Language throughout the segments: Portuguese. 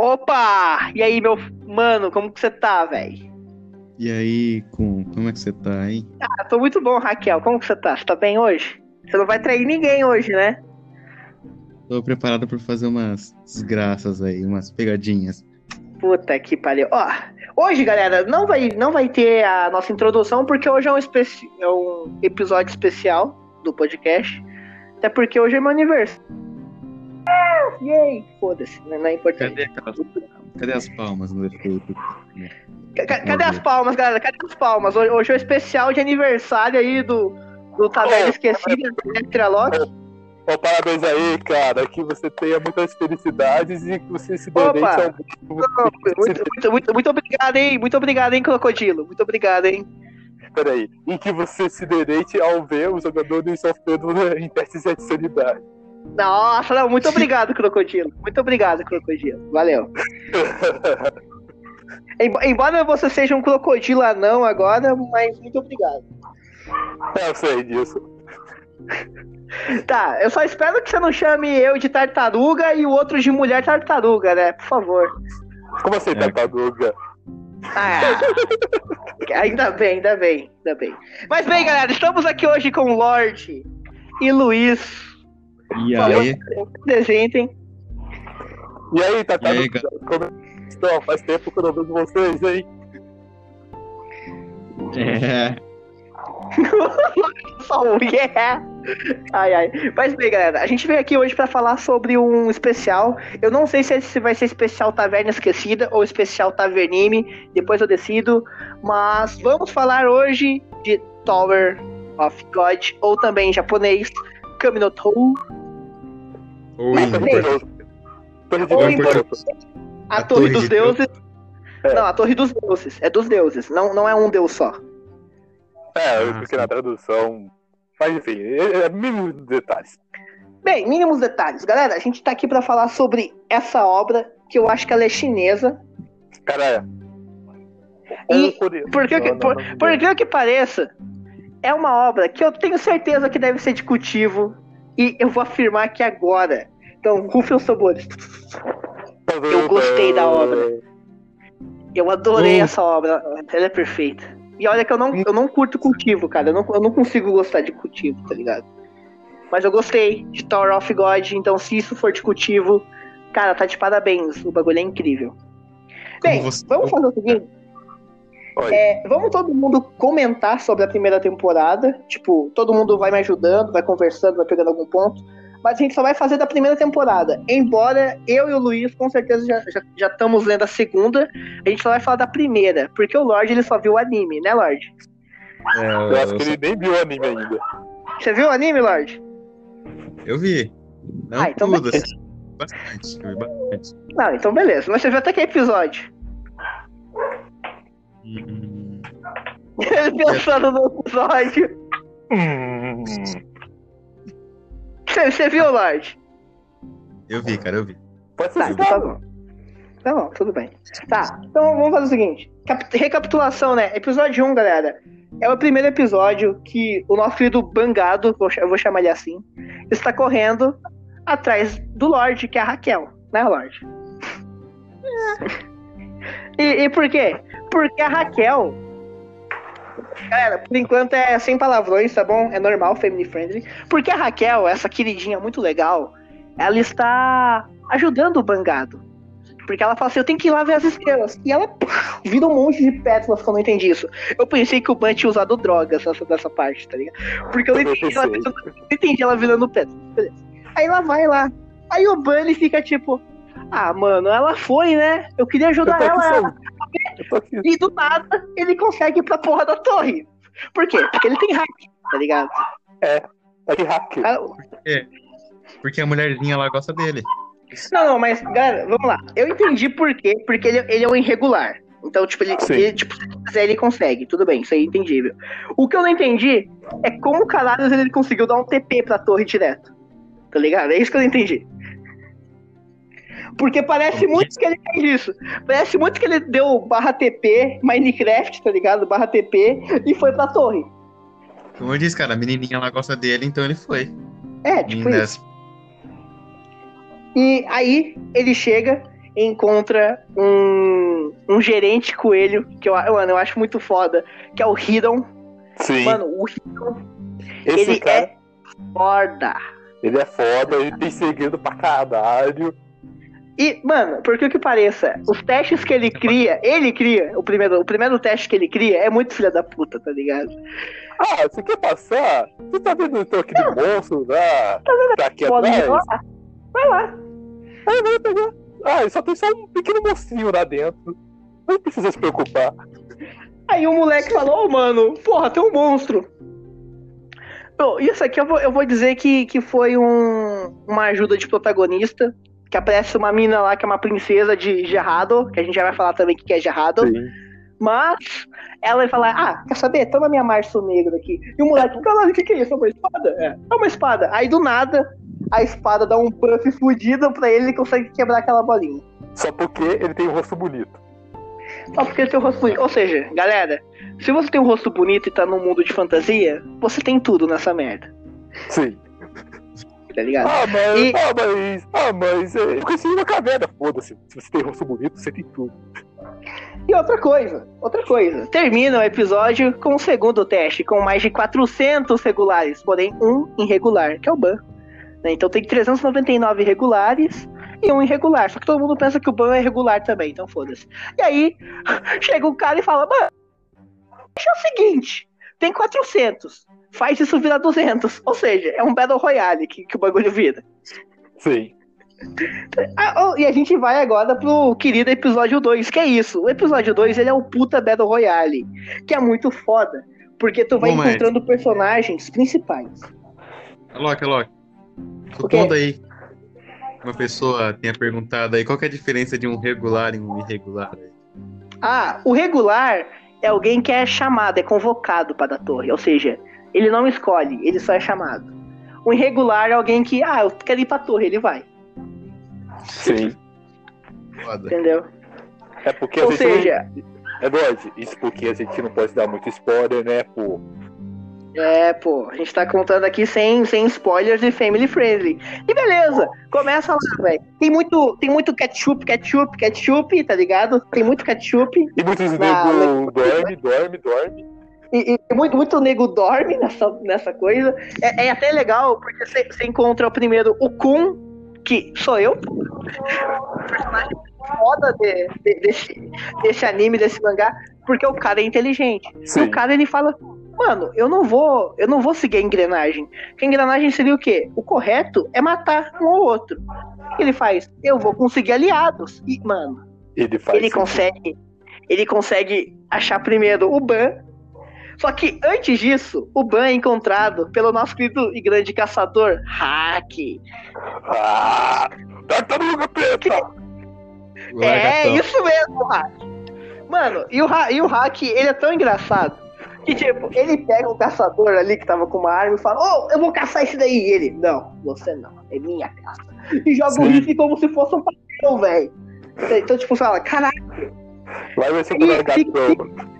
Opa! E aí, meu mano, como que você tá, velho? E aí, com como é que você tá, hein? Ah, tô muito bom, Raquel. Como que você tá? Você tá bem hoje? Você não vai trair ninguém hoje, né? Tô preparado pra fazer umas desgraças aí, umas pegadinhas. Puta que pariu. Ó, hoje, galera, não vai, não vai ter a nossa introdução, porque hoje é um, é um episódio especial do podcast. Até porque hoje é meu aniversário. Yay! Foda-se, não é importante. Cadê, aquelas, cadê as palmas no efeito? Ca- Cadê as palmas, galera? Cadê as palmas? Hoje, é o especial de aniversário aí do, do Taverna Oh, Esquecida, Electra Lock. Ó, parabéns aí, cara. Que você tenha muitas felicidades e que você se Opa! deleite ao Muito, muito, muito, muito obrigado, hein? Muito obrigado, hein, Crocodilo? Muito obrigado, hein? Peraí. E que você se deleite ao ver os jogadores sofrendo em testes de sanidade. Nossa, não, muito obrigado, Crocodilo. Muito obrigado, Crocodilo. Valeu. Em- Embora você seja um crocodilo anão agora, mas muito obrigado. Eu sei disso. Tá, eu só espero que você não chame eu de tartaruga e o outro de mulher tartaruga, né? Por favor. Como assim, É. tartaruga? Ah, ainda bem, ainda bem, ainda bem. Mas bem, galera, estamos aqui hoje com o Lorde e Luiz. E aí, Se Apresentem. E aí, e aí? Como estão? Faz tempo que eu não vejo vocês, hein? é, Só um yeah! Ai, ai. Mas bem, galera, a gente veio aqui hoje pra falar sobre um especial. Eu não sei se esse vai ser especial Taverna Esquecida ou especial Tavernime, depois eu decido. Mas vamos falar hoje de Tower of God, ou também em japonês, Kaminotou, ou Mas em- de Ou em a, A Torre Torre dos de Deus. Deuses. É. Não, a Torre dos Deuses. É dos deuses, não, não é um deus só. É, Ah, porque na tradução. Mas enfim, é, é mínimos detalhes. Bem, mínimos detalhes. Galera, a gente tá aqui pra falar sobre essa obra, que eu acho que ela é chinesa. Cara, é. E coreano. Por que, que- Não, por, por que que pareça, é uma obra que eu tenho certeza que deve ser de cultivo. E eu vou afirmar aqui agora. Então, rufem os sabores. eu gostei da obra. Eu adorei Hum. essa obra. Ela é perfeita. E olha que eu não, eu não curto cultivo, cara. Eu não, eu não consigo gostar de cultivo, tá ligado? Mas eu gostei de Tower of God. Então, se isso for de cultivo, cara, tá de parabéns. O bagulho é incrível. Bem, você- vamos fazer o seguinte. É, vamos todo mundo comentar sobre a primeira temporada. Tipo, todo mundo vai me ajudando, vai conversando, vai pegando algum ponto. Mas a gente só vai fazer da primeira temporada. Embora eu e o Luiz, com certeza, já, já, já estamos lendo a segunda. A gente só vai falar da primeira. Porque o Lorde ele só viu o anime, né, Lorde? é, Eu acho que ele nem viu o anime ainda. Você viu o anime, Lorde? eu vi. Não Ah, então tudo, beleza. assim, bastante, eu vi bastante. Não, então beleza. Mas você viu até que episódio? Hum, Ele pensando no episódio. Hum, Você, você viu, Lorde? eu vi, cara, eu vi. pode ser Tá, então tá bom. Tá bom, tudo bem. Tá, então vamos fazer o seguinte. Cap- recapitulação, né? Episódio 1, galera. É o primeiro episódio que o nosso querido Bangado, eu vou chamar ele assim, está correndo atrás do Lorde, que é a Raquel, né, Lorde? E, e por quê? Porque a Raquel. Galera, por enquanto é sem palavrões, tá bom? É normal, family friendly. Porque a Raquel, essa queridinha muito legal, ela está ajudando o Bangado. Porque ela fala assim, eu tenho que ir lá ver as estrelas. E ela pá, vira um monte de pétalas que eu não entendi isso. Eu pensei que o Ban tinha usado drogas nessa, nessa parte, tá ligado? Porque eu não Eu entendi, ela, virando- eu não entendi ela virando pétalas. Beleza. Aí ela vai lá. Aí o Ban fica tipo, ah, mano, ela foi, né? Eu queria Eu ajudar tô aqui ela. E do nada ele consegue ir pra porra da torre. Por quê? Porque ele tem hack, tá ligado? Tá aqui hacker. Ah, Porque a mulherzinha lá gosta dele. Não, não, mas, galera, vamos lá. Eu entendi por quê. Porque ele, ele é um irregular. Então, tipo, ele, ele, tipo, se ele quiser, ele consegue. Tudo bem, isso aí é entendível. O que eu não entendi é como caralho ele conseguiu dar um TP pra torre direto. Tá ligado? É isso que eu não entendi. Porque parece muito que ele fez isso. Parece muito que ele deu barra TP, Minecraft, tá ligado? Barra TP e foi pra torre. Como eu disse, cara, a menininha lá gosta dele, então ele foi. É, tipo Linda. isso. E aí ele chega encontra um, um gerente coelho, que eu, mano, eu acho muito foda, que é o Hiddon. Sim. Mano, o Hiddon, Esse ele cara, é foda. ele é foda, ele tem segredo pra caralho. E, mano, por que que pareça, os testes que ele cria, ele cria, o primeiro, o primeiro teste que ele cria é muito filha da puta, tá ligado? Ah, você quer passar? Você tá vendo então aquele monstro lá? Tá aqui Pode atrás? ir lá. Vai lá. Ah, vai pegar. Ah, só tem só um pequeno monstrinho lá dentro. Não precisa se preocupar. Aí o moleque falou, ô mano, porra, tem um monstro. Bom, isso aqui eu vou, eu vou dizer que, que foi um, uma ajuda de protagonista. Que aparece uma mina lá que é uma princesa de Gerrado, que a gente já vai falar também o que é Gerrado. Mas ela vai falar, ah, quer saber? Toma minha março negro aqui. E o moleque, caralho, o que, que é isso? É uma espada? É, é uma espada. Aí do nada, a espada dá um buff fudido pra ele e consegue quebrar aquela bolinha. Só porque ele tem um rosto bonito. Só porque ele tem um rosto bonito. Ou seja, galera, se você tem um rosto bonito e tá num mundo de fantasia, você tem tudo nessa merda. Sim. Tá ligado? Ah, mas. E- Ah, mas. Ah, mas. é, Eu conheci uma caverna, foda-se. Se você tem rosto bonito, você tem tudo. E outra coisa, outra coisa. Termina o episódio com o segundo teste, com mais de 400 regulares, porém um irregular, que é o Ban. Né? Então tem 399 regulares e um irregular. Só que todo mundo pensa que o Ban é regular também, então foda-se. E aí, chega um cara e fala, mano, deixa o seguinte, tem 400, faz isso virar 200. Ou seja, é um Battle Royale que, que o bagulho vira. Sim. Ah, oh, e a gente vai agora pro querido episódio 2, que é isso. O episódio 2, ele é o puta Battle Royale, que é muito foda, porque tu vai Bom, mas- encontrando personagens principais. Alok, Alok. Supondo aí. Uma pessoa tenha perguntado aí qual que é a diferença de um regular e um irregular. Ah, o regular é alguém que é chamado, é convocado para a torre, ou seja, ele não escolhe, ele só é chamado. O irregular é alguém que, ah, eu quero ir pra torre, ele vai, Sim. Entendeu? É porque a Ou gente. seja, É lógico, isso porque a gente não pode dar muito spoiler, né, pô? É, pô, a gente tá contando aqui sem, sem spoilers e family friendly. E beleza, começa lá, velho. Tem muito, tem muito ketchup, ketchup, ketchup, tá ligado? Tem muito ketchup. E muitos nego dorme, dorme, dorme. E, e muito, muito nego dorme nessa, nessa coisa. É, é até legal, porque você encontra primeiro o Kun, que sou eu. O personagem foda de- de- desse, desse anime, desse mangá, porque o cara é inteligente. E Sim. o cara ele fala, mano, eu não vou, eu não vou seguir a engrenagem. Porque a engrenagem seria o quê? O correto é matar um ou outro. Ele faz? Eu vou conseguir aliados. E, mano, Ele faz. ele consegue. Ele consegue achar primeiro o Ban. Só que antes disso, o Ban é encontrado pelo nosso querido e grande caçador Hack. Ah! Tartaruga preta! O É, isso mesmo, Hack. Mano, e o, Ha- e o Hack, ele é tão engraçado que, tipo, ele pega um caçador ali que tava com uma arma e fala: Ô, eu vou caçar esse daí. E ele: Não, você não, é minha caça. E joga o rifle como se fosse um papel, velho. Então, tipo, fala: Caralho. Vai vai ser E o largatão.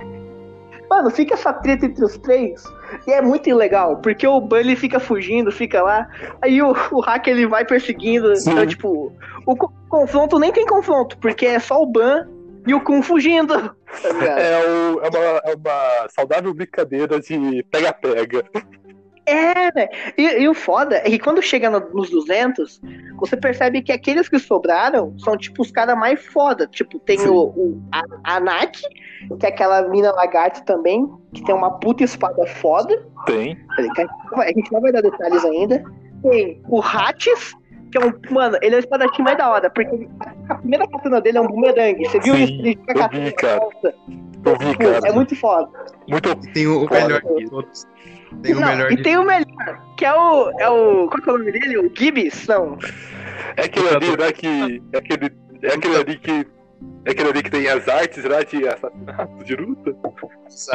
Mano, fica essa treta entre os três. E é muito ilegal, porque o Ban ele fica fugindo, fica lá. Aí o, o hack ele vai perseguindo. Sim. Então, tipo, o co- confronto nem tem confronto, porque é só o Ban e o Kun fugindo. É, o- é uma, é uma saudável brincadeira de pega-pega. É, velho. E, e o foda é que quando chega no- nos 200, você percebe que aqueles que sobraram são, tipo, os caras mais foda. Tipo, tem Sim. o, o a, Anak, que é aquela mina lagarta também, que tem uma puta espada foda. Tem. A gente não vai dar detalhes ainda. Tem o Hatis, que é um. Mano, ele é o espadachim mais da hora, porque a primeira katana dele é um bumerangue. Você viu Sim, isso? Ele fica vi, cara. Eu vi, Pô, cara. É muito foda. Muito. Tem o, o Foda. melhor de todos. Tem o Não, melhor e de tem o melhor, que é o. É o. Qual que é o nome dele? O Gibbs? Não. É aquele ali, né, que. É aquele, é aquele ali que. É aquele ali que tem as artes lá de assassinato, de luta.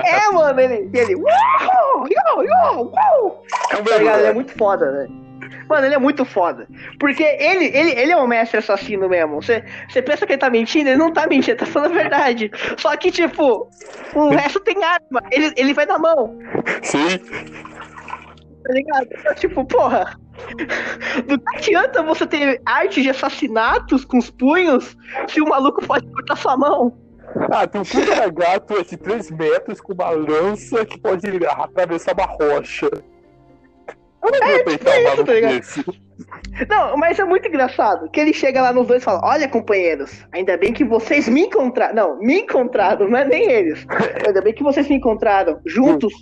É, mano, ele. ele uau, yo, yo, uau. É o Tá ligado? Ele é muito foda, velho. Mano, ele é muito foda. Porque ele, ele, ele é um mestre assassino mesmo. Você você pensa que ele tá mentindo? Ele não tá mentindo, ele tá falando a verdade. Só que, tipo, o resto tem arma. Ele, ele vai na mão, Sim. Tá ligado? Então, tipo, porra. Do que adianta você ter arte de assassinatos com os punhos se o maluco pode cortar sua mão? Ah, tem um puta lagarto de 3 metros com uma lança que pode atravessar uma rocha. Eu não vou peitar um isso, tá ligado? desse. Não, mas é muito engraçado. Que ele chega lá nos dois e fala: Olha, companheiros, ainda bem que vocês me encontraram. Não, me encontraram, não é nem eles. Ainda bem que vocês me encontraram. Juntos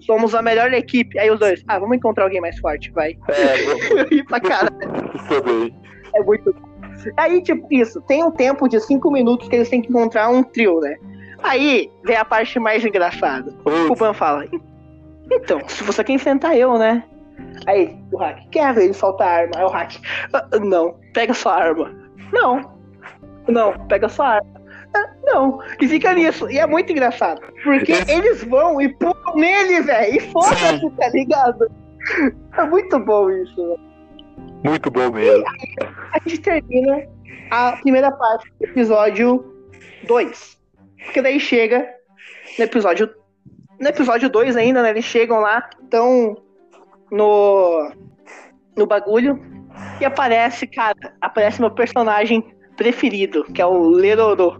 somos a melhor equipe. Aí os dois, ah, vamos encontrar alguém mais forte, vai. É, eu ri pra caralho. também. É muito. Aí, tipo, isso, tem um tempo de cinco minutos que eles têm que encontrar um trio, né? Aí vem a parte mais engraçada. O Ban fala: Então, se você quer enfrentar eu, né? Aí, o hack, quer ver ele soltar a arma? Aí o hack, "Ah, não, pega sua arma. Não, não, pega sua arma. "Ah, Não, e fica nisso. E é muito engraçado. Porque Esse- eles vão e pulam nele, velho. E foda-se, tá ligado? É muito bom isso, velho. Muito bom mesmo. A gente termina a primeira parte do episódio 2. Porque daí chega no episódio. No episódio 2 ainda, né? Eles chegam lá, estão no. no bagulho. E aparece, cara, aparece meu personagem preferido, que é o Lerorô.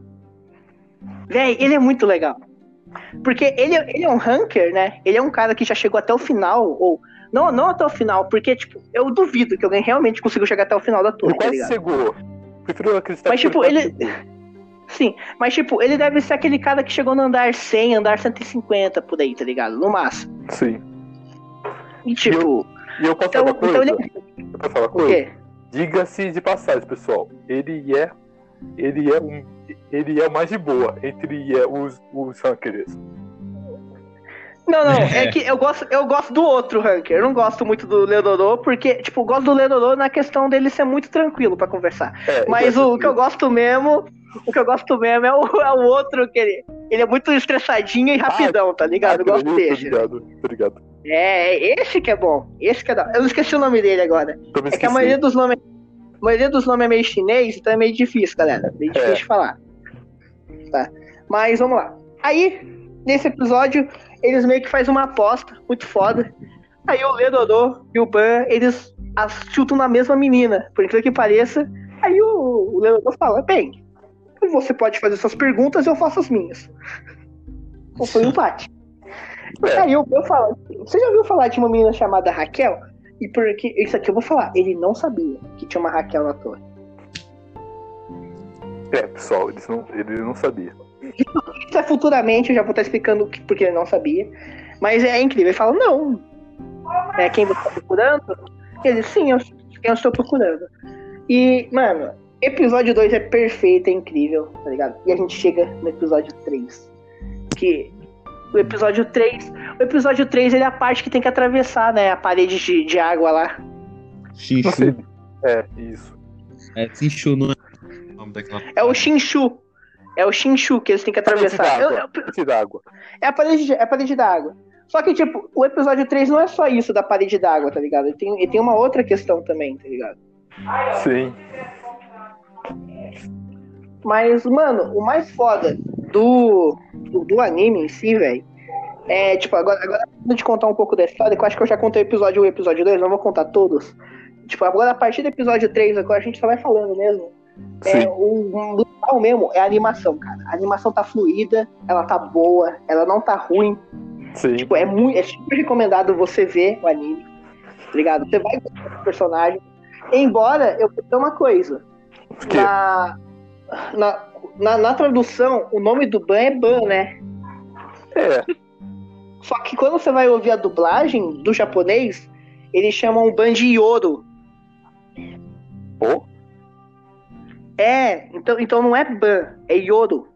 Véi, ele é muito legal. Porque ele, é- ele é um ranker, né? Ele é um cara que já chegou até o final, ou. Não, não até o final, porque, tipo, eu duvido que alguém realmente conseguiu chegar até o final da torre, Ele tá quase ligado? chegou. Prefiro acreditar Mas, tipo, quase ele-. Sim, mas, tipo, ele deve ser aquele cara que chegou no andar 100, andar 150 por aí, tá ligado? No máximo. Sim. E, tipo, E eu posso então, falar então coisa? ele. Eu posso falar coisa? Diga-se de passagem, pessoal. Ele é. Ele é um. Ele é o mais de boa entre é, os, os rankers. Não, não, é É. que eu gosto, eu gosto do outro ranker. Eu não gosto muito do Leonardo, porque, tipo, eu gosto do Leonardo na questão dele ser muito tranquilo pra conversar. É, Mas então, o, que eu gosto mesmo, o que eu gosto mesmo é o, é o outro que ele. Ele é muito estressadinho e rapidão, tá ligado? Eu Ah, gosto desse. ligado, tô ligado. É, esse que é bom. Esse que é da. Eu esqueci o nome dele agora. É que a maioria dos nomes. A maioria dos nomes é meio chinês, então é meio difícil, galera. Meio difícil É. de falar. Tá. Mas vamos lá. Aí, nesse episódio, eles meio que fazem uma aposta muito foda. Aí o Ledodô e o Ban, eles chutam na mesma menina, por incrível que pareça. Aí o, o Ledodô fala, bem, você pode fazer suas perguntas, eu faço as minhas. Ou foi um empate. É. Aí o Ban fala, você já ouviu falar de uma menina chamada Raquel? E porque isso aqui eu vou falar, ele não sabia que tinha uma Raquel na torre. É, pessoal, eles não, ele não sabia. Isso é futuramente, eu já vou estar explicando porque ele não sabia. Mas é incrível. Ele fala, não. É quem você está procurando? Ele, sim, eu, eu estou procurando. E, mano, episódio 2 é perfeito, é incrível, tá ligado? E a gente chega no episódio 3. Que o episódio 3. O episódio 3 ele é a parte que tem que atravessar, né? A parede de, de água lá. Xinchu. É, isso. É, Xinchu não é o nome daquela. É o Shinshu. É o Shinshu que eles têm que atravessar. Eu- Parede d'água. É a parede, de- é a parede d'água. Só que, tipo, o episódio 3 não é só isso da parede d'água, tá ligado? Ele tem, ele tem uma outra questão também, tá ligado? Sim. Mas, mano, o mais foda do, do, do anime em si, velho, é, tipo, agora, agora eu te contar um pouco da história, que eu acho que eu já contei o episódio 1 e o episódio 2, não vou contar todos. Tipo, agora a partir do episódio 3, agora a gente só vai falando mesmo. É, o, legal mesmo é a animação, cara. A animação tá fluida, ela tá boa, ela não tá ruim. Sim. Tipo, é muito, é super recomendado você ver o anime, tá ligado? Você vai gostar do personagem. Embora eu vou uma coisa, na, na, na, na tradução, o nome do Ban é Ban, né? é, Só que quando você vai ouvir a dublagem do japonês, eles chamam o Ban de Yoro. pô, É, então, então não é Ban, é Yoro.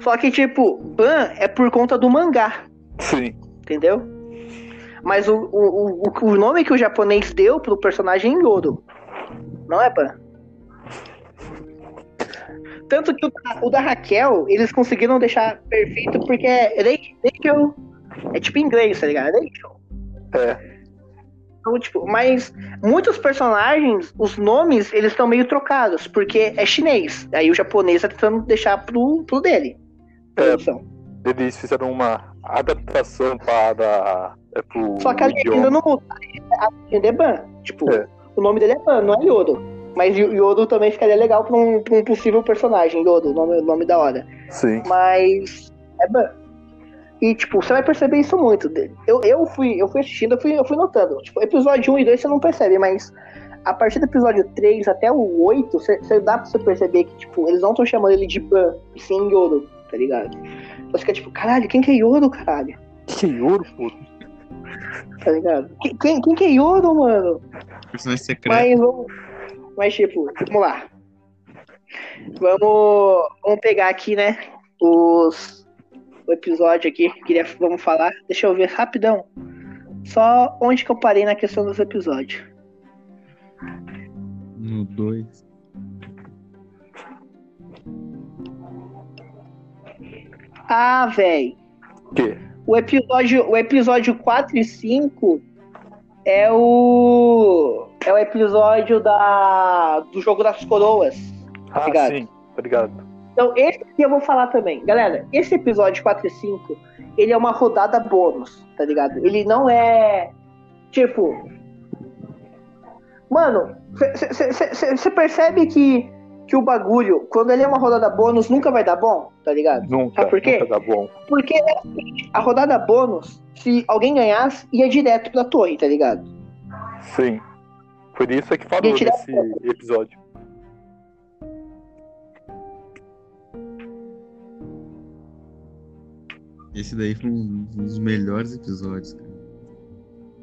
Só que, tipo, Ban é por conta do mangá. sim. entendeu? Mas o, o, o, o nome que o japonês deu pro personagem é Yoro. Não é Ban. Tanto que o, da- o da Raquel, eles conseguiram deixar perfeito porque é Ra- Rachel. É tipo inglês, tá ligado? Rachel. É. Então, tipo, mas muitos personagens, os nomes, eles estão meio trocados, porque é chinês. Aí o japonês tá tentando deixar pro, pro dele. É. Eles fizeram uma adaptação para. É, pro Só que a legenda não a legenda é Ban. Tipo, É. o nome dele é Ban, não é Yodo. Mas Yo- Yodo também ficaria legal pra um, pra um possível personagem, Yodo, o nome, nome da hora. Sim. Mas é ban. E, tipo, você vai perceber isso muito. Eu, eu, fui, eu fui assistindo, eu fui, eu fui notando. Tipo, episódio 1 e 2 você não percebe, mas a partir do episódio 3 até o 8, você, você dá pra você perceber que, tipo, eles não estão chamando ele de Ban, e sim Yodo, tá ligado? Você fica tipo, caralho, quem que é Yodo, caralho? Que ouro, pô. Tá ligado? Quem, quem, quem que é Yodo, mano? Personagem secreto. Mas vamos. Mas tipo, vamos lá. Vamos, vamos pegar aqui, né? Os. O episódio aqui. Queria, vamos falar. Deixa eu ver rapidão. Só onde que eu parei na questão dos episódios. No 2. Ah. Que? O episódio, o episódio 4 e 5 é o. É o episódio da, do jogo das coroas. Ah, Obrigado. sim, tá ligado. Então, esse aqui eu vou falar também. Galera, esse episódio 4 e 5, ele é uma rodada bônus, tá ligado? Ele não é. Tipo. Mano, você percebe que, que o bagulho, quando ele é uma rodada bônus, nunca vai dar bom, tá ligado? Nunca, Sabe por quê? nunca dá bom. Porque é a rodada bônus, se alguém ganhasse, ia direto pra torre, tá ligado? Sim. Por isso é que falou nesse episódio. Esse daí foi um dos melhores episódios, cara.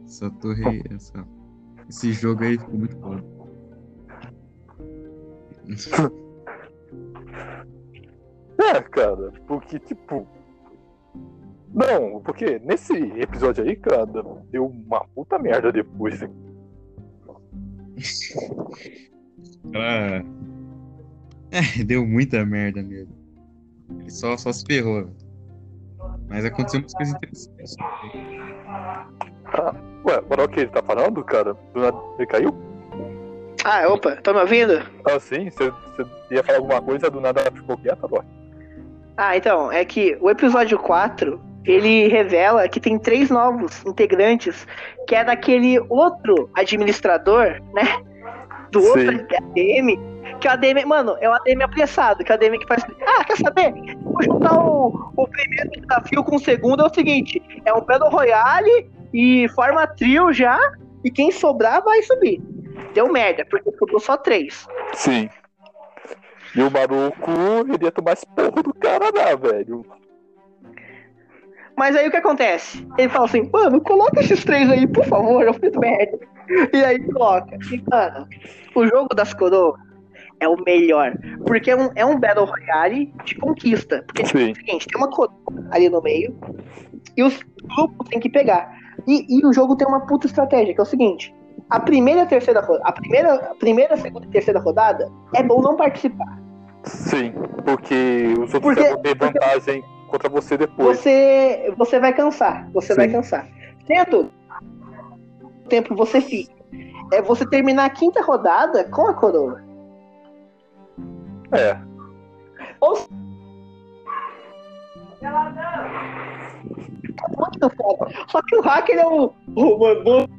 Essa torre. Essa... Esse jogo aí ficou muito bom. É, cara, porque, tipo. Não, porque nesse episódio aí, cara, deu uma puta merda depois. hein? Ela... É, deu muita merda mesmo. Ele só, só se ferrou. Mas aconteceu umas coisas interessantes. Ué, para o que ele tá falando, cara? Do nada ele caiu? Ah, opa, tá me ouvindo? Ah, sim, você, ia falar alguma coisa, do nada ficou quieta, agora. Ah, então, é que o episódio 4, ele revela que tem três novos integrantes, que é daquele outro administrador, né? Do outro. ADM, que é o ADM, mano, é o ADM apressado, que é o ADM que faz. Ah, quer saber? Vou juntar o, o primeiro desafio com o segundo, é o seguinte: é um Battle Royale e forma trio já, e quem sobrar vai subir. Deu merda, porque sobrou só três. Sim. E o maluco, ele ia tomar esse porro do cara lá, velho. Mas aí o que acontece? Ele fala assim, mano, coloca esses três aí, por favor, eu fiz merda. E aí coloca. E, mano, o jogo das coroas é o melhor. Porque é um, é um Battle Royale de conquista. Porque tipo, é o seguinte, tem uma coroa ali no meio e os grupos têm que pegar. E, e o jogo tem uma puta estratégia, que é o seguinte. A primeira e a terceira a primeira, a primeira, segunda e terceira rodada é bom não participar. Sim, porque os outros Porque- vão ter vantagem contra você depois. você você vai cansar, você Sim. vai cansar. Sendo o tempo você fica, é você terminar a quinta rodada com a coroa. É. Ou muito foda. Só que o hacker é o, o mano,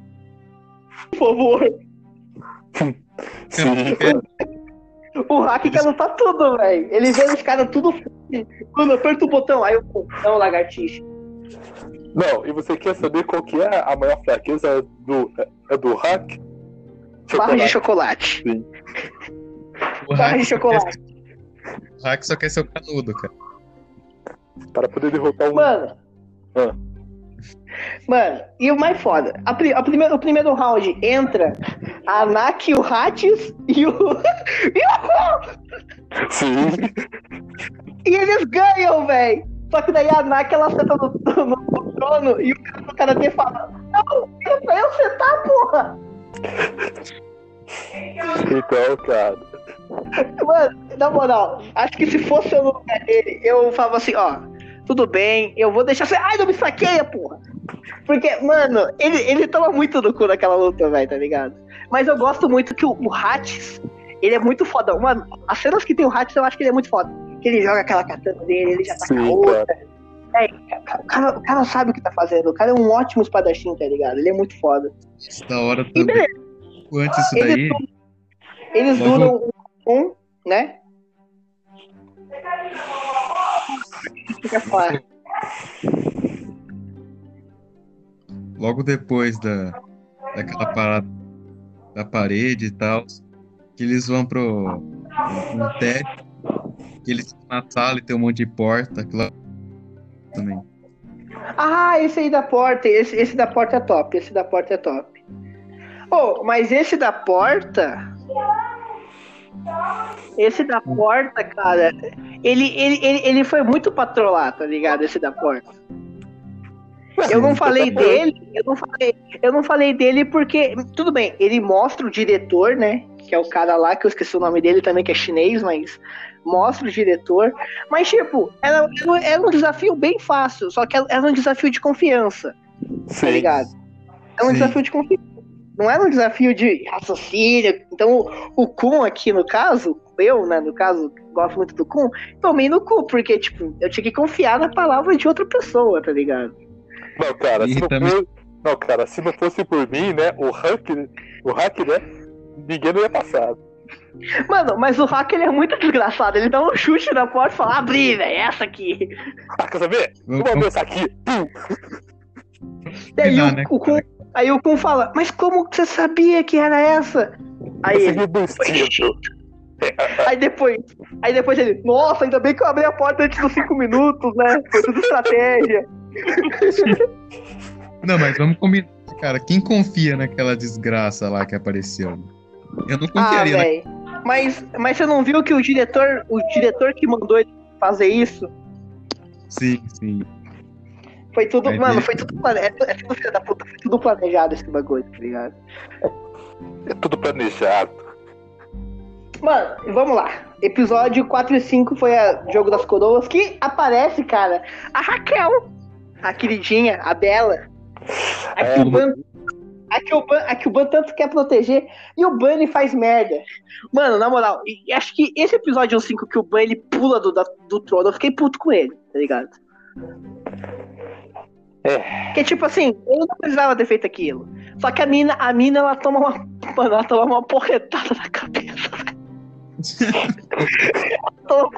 por favor. Sim. O hacker quer lutar tudo, velho. Ele vê os caras tudo. Quando aperta o botão, aí eu. Não, lagartixa. Não, e você quer saber qual que é a maior fraqueza do, é do hack? Barra de chocolate. Sim. O Barra de quer, chocolate. o hack só quer ser o canudo, cara. Para poder derrotar um. Mano. Ah. Mano, e o mais foda, a, a primeira- o primeiro round entra a Anak, o Hatis e o. e o Sim. E eles ganham, velho! Só que daí a Anak ela senta no, no, no trono e o cara do karatê fala: Não, era pra eu sentar, porra! Então, cara. Mano, na moral, acho que se fosse eu no lugar dele, eu falava assim: Ó, tudo bem, eu vou deixar você. Ai, não me saqueia, porra! Porque, mano, ele, ele toma muito no cu naquela luta, velho, tá ligado? Mas eu gosto muito que o, o Hats, ele é muito foda. Mano, as cenas que tem o Hats, eu acho que ele é muito foda. Que ele joga aquela katana dele, ele já tá com a outra. cara. O cara, o cara sabe o que tá fazendo. O cara é um ótimo espadachim, tá ligado? Ele é muito foda. Isso da hora também. Antes disso eles, daí, eles duram um, né? Quer falar? logo depois da, daquela parada da parede e tal, que eles vão pro um teste, que eles estão na sala e tem um monte de porta, aquilo lá também. Ah, esse aí da porta, esse, esse da porta é top, esse da porta é top. Oh, mas esse da porta. Esse da porta, cara, ele, ele, ele, ele foi muito pra trollar, tá ligado? Esse da porta. Eu não falei dele, eu não falei, eu não falei dele porque, tudo bem, ele mostra o diretor, né? Que é o cara lá, que eu esqueci o nome dele também, que é chinês, mas mostra o diretor. Mas, tipo, era, era, era um desafio bem fácil, só que era um desafio de confiança, Sim. tá ligado? É um Sim. desafio de confiança. Não era um desafio de raciocínio. Então, o, o Kun aqui, no caso, eu, né, no caso, gosto muito do Kun, tomei no cu, porque, tipo, eu tinha que confiar na palavra de outra pessoa, tá ligado? Não, cara, se não, também- for- não, cara, se não fosse por mim, né, o hack, o hack, né, ninguém não ia passar. Mano, mas o hacker ele é muito desgraçado. Ele dá um chute na porta e fala: abri, velho, essa aqui. Ah, quer saber? Vamos- Vamos ver essa aqui. Pum. E aí, Não, o, né, o aí o Kun fala: Mas como que você sabia que era essa? Aí, ele, aí depois, aí depois ele: Nossa, ainda bem que eu abri a porta antes dos 5 minutos, né? Foi tudo estratégia. Não, mas vamos combinar, cara. Quem confia naquela desgraça lá que apareceu? Eu não Ah, confiaria. né? Mas, mas você não viu que o diretor, o diretor que mandou ele fazer isso Sim, sim. Foi tudo, Aí mano, foi tudo planejado. É, tudo filho da puta, foi tudo planejado esse bagulho, tá ligado? É tudo planejado. Mano, vamos lá. Episódio 4 e 5 foi a Jogo das Coroas, que aparece, cara, a Raquel, a queridinha, a Bela. A que, É, o Ban, a, que o Ban, a que o Ban tanto quer proteger, e o Ban ele faz merda. Mano, na moral, acho que esse episódio 5 que o Ban ele pula do, do trono, eu fiquei puto com ele, tá ligado? É. Que tipo assim, ele não precisava ter feito aquilo. Só que a mina, a mina ela toma uma. Mano, ela toma uma porretada na cabeça. Toma-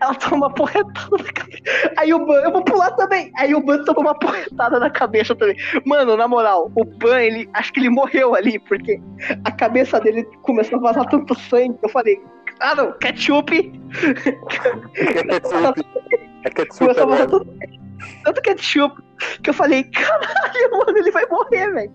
Ela toma uma porretada na cabeça. Aí o Ban, eu vou pular também. Aí o Ban toma uma porretada na cabeça também. Mano, na moral, o Ban, ele. Acho que ele morreu ali, porque a cabeça dele começou a vazar tanto sangue. Eu falei, ah não, ketchup. É ketchup. É ketchup Começou a vazar tanto, tanto ketchup que eu falei, caralho, mano, ele vai morrer, velho.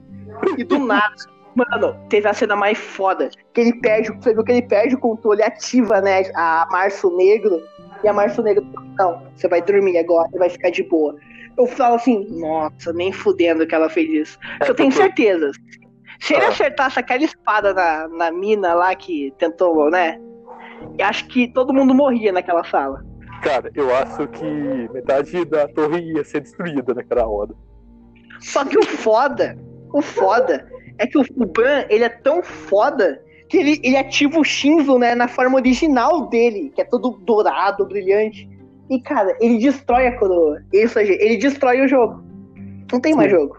E do nada. Mano, teve a cena mais foda. Que ele perde, você viu que ele perde o controle, ativa, né? A Março Negro. E a Março Negro, não, você vai dormir agora, vai ficar de boa. Eu falo assim, nossa, nem fudendo que ela fez isso. eu tenho certeza. Se ele Ah. acertasse aquela espada na, na mina lá que tentou, né? Eu acho que todo mundo morria naquela sala. Cara, eu acho que metade da torre ia ser destruída naquela hora. Só que o foda, o foda, é que o Ban, ele é tão foda que ele, ele ativa o Shinzo, né, na forma original dele, que é todo dourado, brilhante. E, cara, ele destrói a coroa. Isso, aí, ele destrói o jogo. Não tem mais Sim. jogo.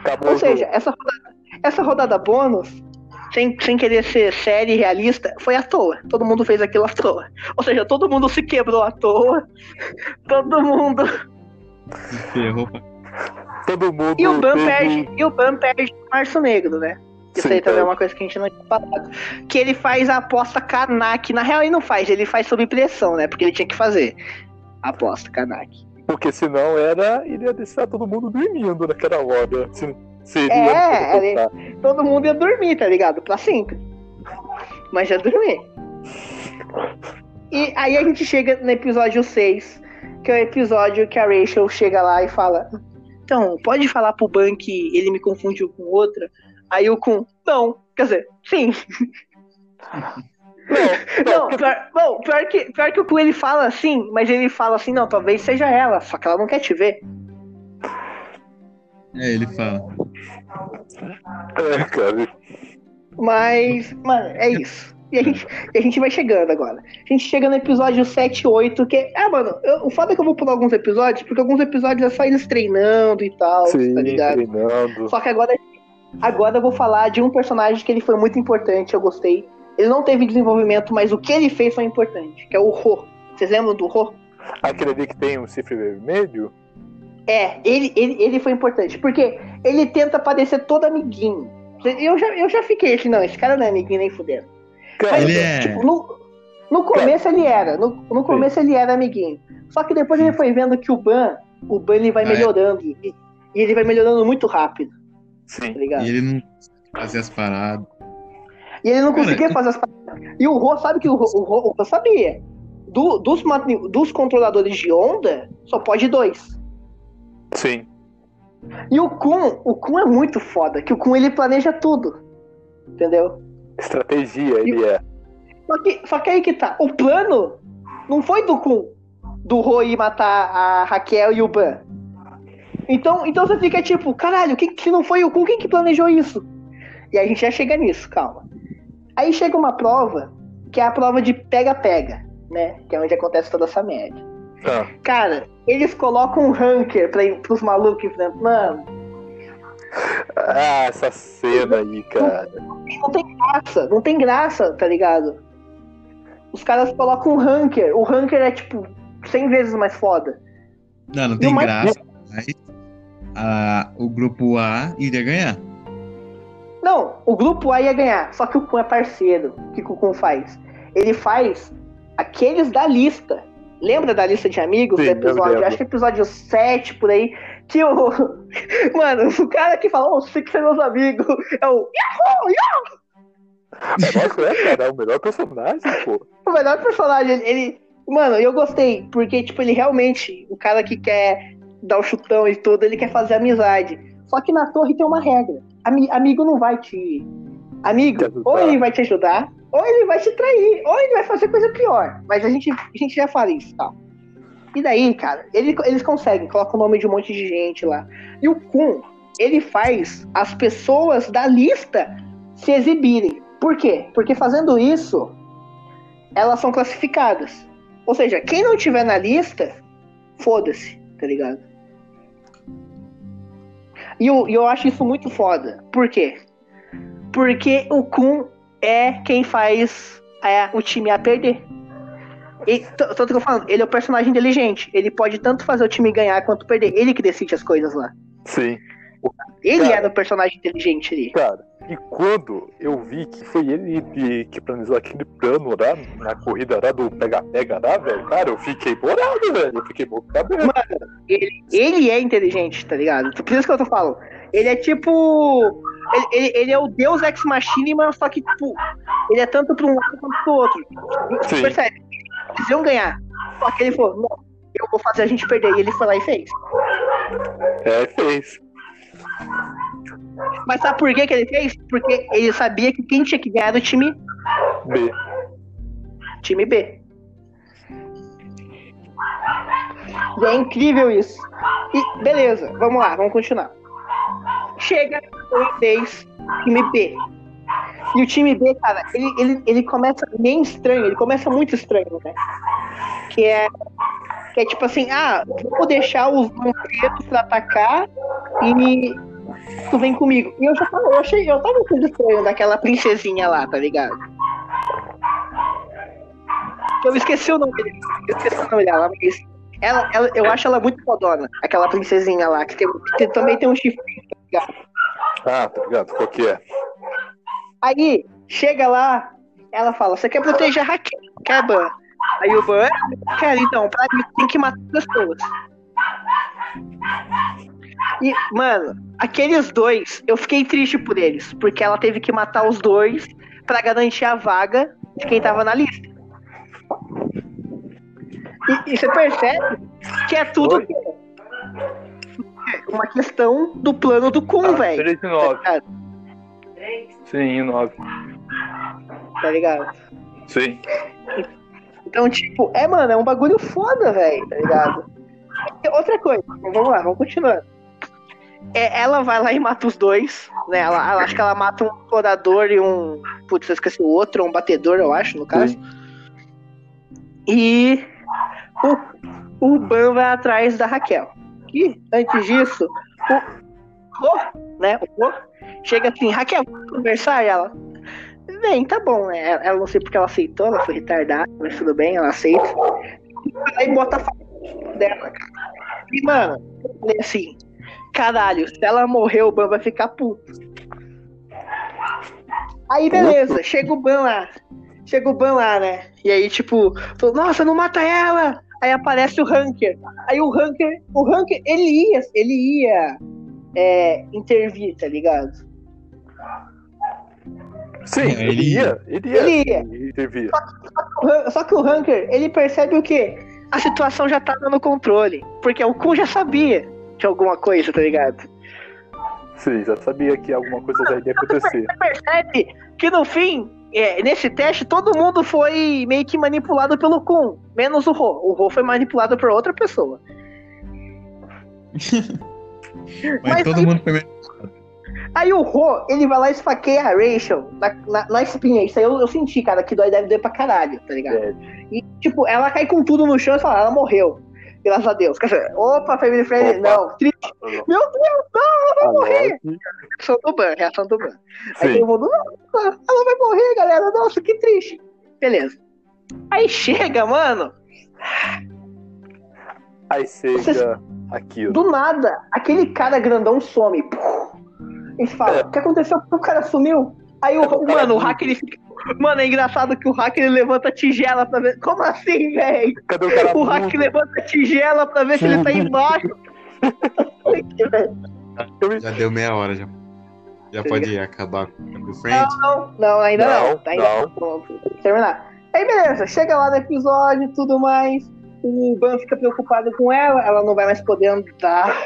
Acabou Ou o jogo. seja, essa rodada, essa rodada bônus, sem, sem querer ser série realista, foi à toa. Todo mundo fez aquilo à toa. Ou seja, todo mundo se quebrou à toa. Todo mundo. Ferrou Todo mundo. E o Ban teve- perde, e o Ban perde o Março Negro, né? Isso Sim, aí também é uma coisa que a gente não tinha falado. Que ele faz a aposta Kanak. Na real, ele não faz, ele faz sob pressão, né? Porque ele tinha que fazer. A aposta Kanak. Porque senão era. Ele ia deixar todo mundo dormindo naquela hora. Se, seria. É, todo mundo ia dormir, tá ligado? Pra sempre. Mas ia dormir. E aí a gente chega no episódio 6, que é o episódio que a Rachel chega lá e fala: Então, pode falar pro Ban que ele me confundiu com outra? Aí o Kun, não, quer dizer, sim. Não, Não, pior, não, pior, que, pior que o Kun ele fala assim, mas ele fala assim: Não, talvez seja ela, só que ela não quer te ver. É, ele fala. É, cara. Mas, mano, é isso. E a gente, e a gente vai chegando agora. A gente chega no episódio 7 e 8, que. Ah, mano, eu, o foda é que eu vou pular alguns episódios, porque alguns episódios é só eles treinando e tal, Sim, tá ligado? treinando. Só que agora, agora eu vou falar de um personagem que ele foi muito importante, eu gostei. Ele não teve desenvolvimento, mas o que ele fez foi importante, que é o Ro. Vocês lembram do Ro? Aquele ali que tem um cifre vermelho? É, ele, ele, ele foi importante, porque ele tenta parecer todo amiguinho. Eu já, eu já fiquei assim, não, esse cara não é amiguinho nem fudendo. Mas, Ele é- tipo, no, no começo ele era, no, no começo ele era amiguinho. Só que depois ele foi vendo que o Ban, o Ban ele vai Ah, é. melhorando. E, e ele vai melhorando muito rápido, tá sim. ligado? E ele não fazia as paradas. E ele não Cara, conseguia fazer as paradas. E o Rô, sabe que o Rô, o Rô- o Rô sabia. Do- dos, dos controladores de onda, só pode dois. Sim. E o Kun, o Kun é muito foda, que o Kun ele planeja tudo. Entendeu? Estratégia ele é. Só que, só que aí que tá. O plano não foi do Kun, do Rô ir matar a Raquel e o Ban. Então, então você fica tipo, caralho, quem, se não foi o Kun, quem que planejou isso? E aí a gente já chega nisso, calma. Aí chega uma prova, que é a prova de pega-pega, né? Que é onde acontece toda essa merda. Ah, Cara, eles colocam um ranker pra, pros malucos enfrentar. Mano, ah, essa cena aí, cara. não tem graça, não tem graça, tá ligado? Os caras colocam um ranker. O ranker é tipo 100 vezes mais foda. Não, não E tem mais- graça, mas a- o grupo A iria ganhar. Não, o grupo A ia ganhar, só que o Kun é parceiro. O que que o Kun faz? Ele faz aqueles da lista. Lembra da lista de amigos Sim, do episódio? Acho que episódio 7 por aí. Que o. Mano, o cara que fala, oh, você que são meus amigos, é o. Yahoo! Yahoo! Nossa, é, cara, é o melhor personagem, pô. O melhor personagem, ele, Mano, eu gostei, porque, tipo, ele realmente, o cara que quer dar o chutão e tudo, ele quer fazer amizade. Só que na torre tem uma regra. Ami- amigo não vai te. Amigo, ou ele vai te ajudar, ou ele vai te trair, ou ele vai fazer coisa pior. Mas a gente, a gente já fala isso, tal. E daí, cara, ele- eles conseguem, colocam o nome de um monte de gente lá. E o Kun, ele faz as pessoas da lista se exibirem. Por quê? Porque fazendo isso, elas são classificadas. Ou seja, quem não tiver na lista, foda-se, tá ligado? E eu, eu acho isso muito foda. Por quê? Porque o Kun é quem faz é, o time a perder. E, t- tanto que eu falo, ele é o personagem inteligente. Ele pode tanto fazer o time ganhar quanto perder. Ele que decide as coisas lá. Sim. Ele Cara. era o personagem inteligente ali. Cara, e quando eu vi que foi ele que, que planejou aquele plano lá, na corrida lá do pega-pega lá, velho, cara, eu fiquei bolado, velho. Eu fiquei boca aberta. Ele é inteligente, tá ligado? Por isso que eu tô falando. Ele é tipo. Ele, ele, ele é o Deus Ex Machina, mas só que, tipo, ele é tanto pra um lado quanto pro outro. Você Sim. percebe? Eles iam ganhar. Só que ele falou, não, eu vou fazer a gente perder. E ele foi lá e fez. É, fez. Mas sabe por que, que ele fez? Porque ele sabia que quem tinha que ganhar era o time, B. time B. E é incrível isso. E beleza, vamos lá, vamos continuar. Chega vez time B. E o time B, cara, ele, ele, ele começa bem estranho, ele começa muito estranho, né? Que é, que é tipo assim, ah, vou deixar os vampiros pra atacar e tu vem comigo. E eu já tava, eu achei, eu tava com estranho daquela princesinha lá, tá ligado? Eu esqueci o nome dele, eu esqueci o nome dela, mas ela, ela, eu acho ela muito fodona, aquela princesinha lá, que, tem, que também tem um chifre, tá ligado? Ah, tá ligado? Qual que é? Aí, chega lá, ela fala, você quer proteger a Raquel, quer Ban? Aí o Ban, quero então, pra mim tem que matar pessoas. E, mano, aqueles dois, eu fiquei triste por eles, porque ela teve que matar os dois pra garantir a vaga de quem tava na lista. E, e você percebe que é tudo Oi? Uma questão do plano do Kun, Ah, velho. 3 e 9. Tá, Sim, 9. tá ligado? Sim. Então, tipo, é, mano, é um bagulho foda, velho, tá ligado? E outra coisa, vamos lá, vamos continuando. é, ela vai lá e mata os dois, né? Ela, ela acho que ela mata um explorador e um. Putz, eu esqueci o outro, um batedor, eu acho, no caso. E o, o Ban vai atrás da Raquel. E antes disso, o Rô, né? O Rô chega assim, Raquel, conversar? E ela. Bem, tá bom, né? Ela, não sei porque ela aceitou, ela foi retardada, mas tudo bem, ela aceita. Aí bota a faca dela, cara. E, mano, eu falei assim, caralho, se ela morrer, o Ban vai ficar puto. Aí, beleza, chega o Ban lá. Chega o Ban lá, né? E aí, tipo, nossa, não mata ela! Aí aparece o Hunker. Aí o Hunker, o Hunker, ele ia, ele ia é, intervir, tá ligado? Sim, É, ele ia. Ele ia. Ele ia. intervir. O Han- Só que o Hunker, ele percebe o quê? A situação já tá dando controle. Porque o Kun já sabia de alguma coisa, tá ligado? Sim, já sabia que alguma coisa já iria acontecer. Você percebe que no fim, é, nesse teste, todo mundo foi meio que manipulado pelo Kun, menos o Ro. O Ro foi manipulado por outra pessoa. Mas, Mas todo aí- mundo foi. Aí o Ro, ele vai lá e esfaqueia a Rachel na, na, na espinha. Isso aí eu, eu senti, cara, que dói deve doer pra caralho, tá ligado? É, E, tipo, ela cai com tudo no chão e fala, ela morreu. Graças a Deus. Opa, Family Friend, não. Triste. Meu Deus, não, ela vai morrer. Reação do ban, reação do ban. Aí mundo, nossa, ela vai morrer, galera. Nossa, que triste. Beleza. Aí chega, mano, aí chega aquilo. do nada, aquele cara grandão some. E fala, É. o que aconteceu? O cara sumiu. Aí o, cara mano, o hacker ele fica. Mano, é engraçado que o hacker ele levanta a tigela pra ver. Como assim, velho? Cadê o cara O hacker levanta a tigela pra ver se ele tá embaixo. Já deu meia hora já. Já pode acabar com o friend. Não, não, ainda não. Não, Ainda não. Terminar. Aí beleza, chega lá no episódio e tudo mais. O Ban fica preocupado com ela, ela não vai mais poder andar,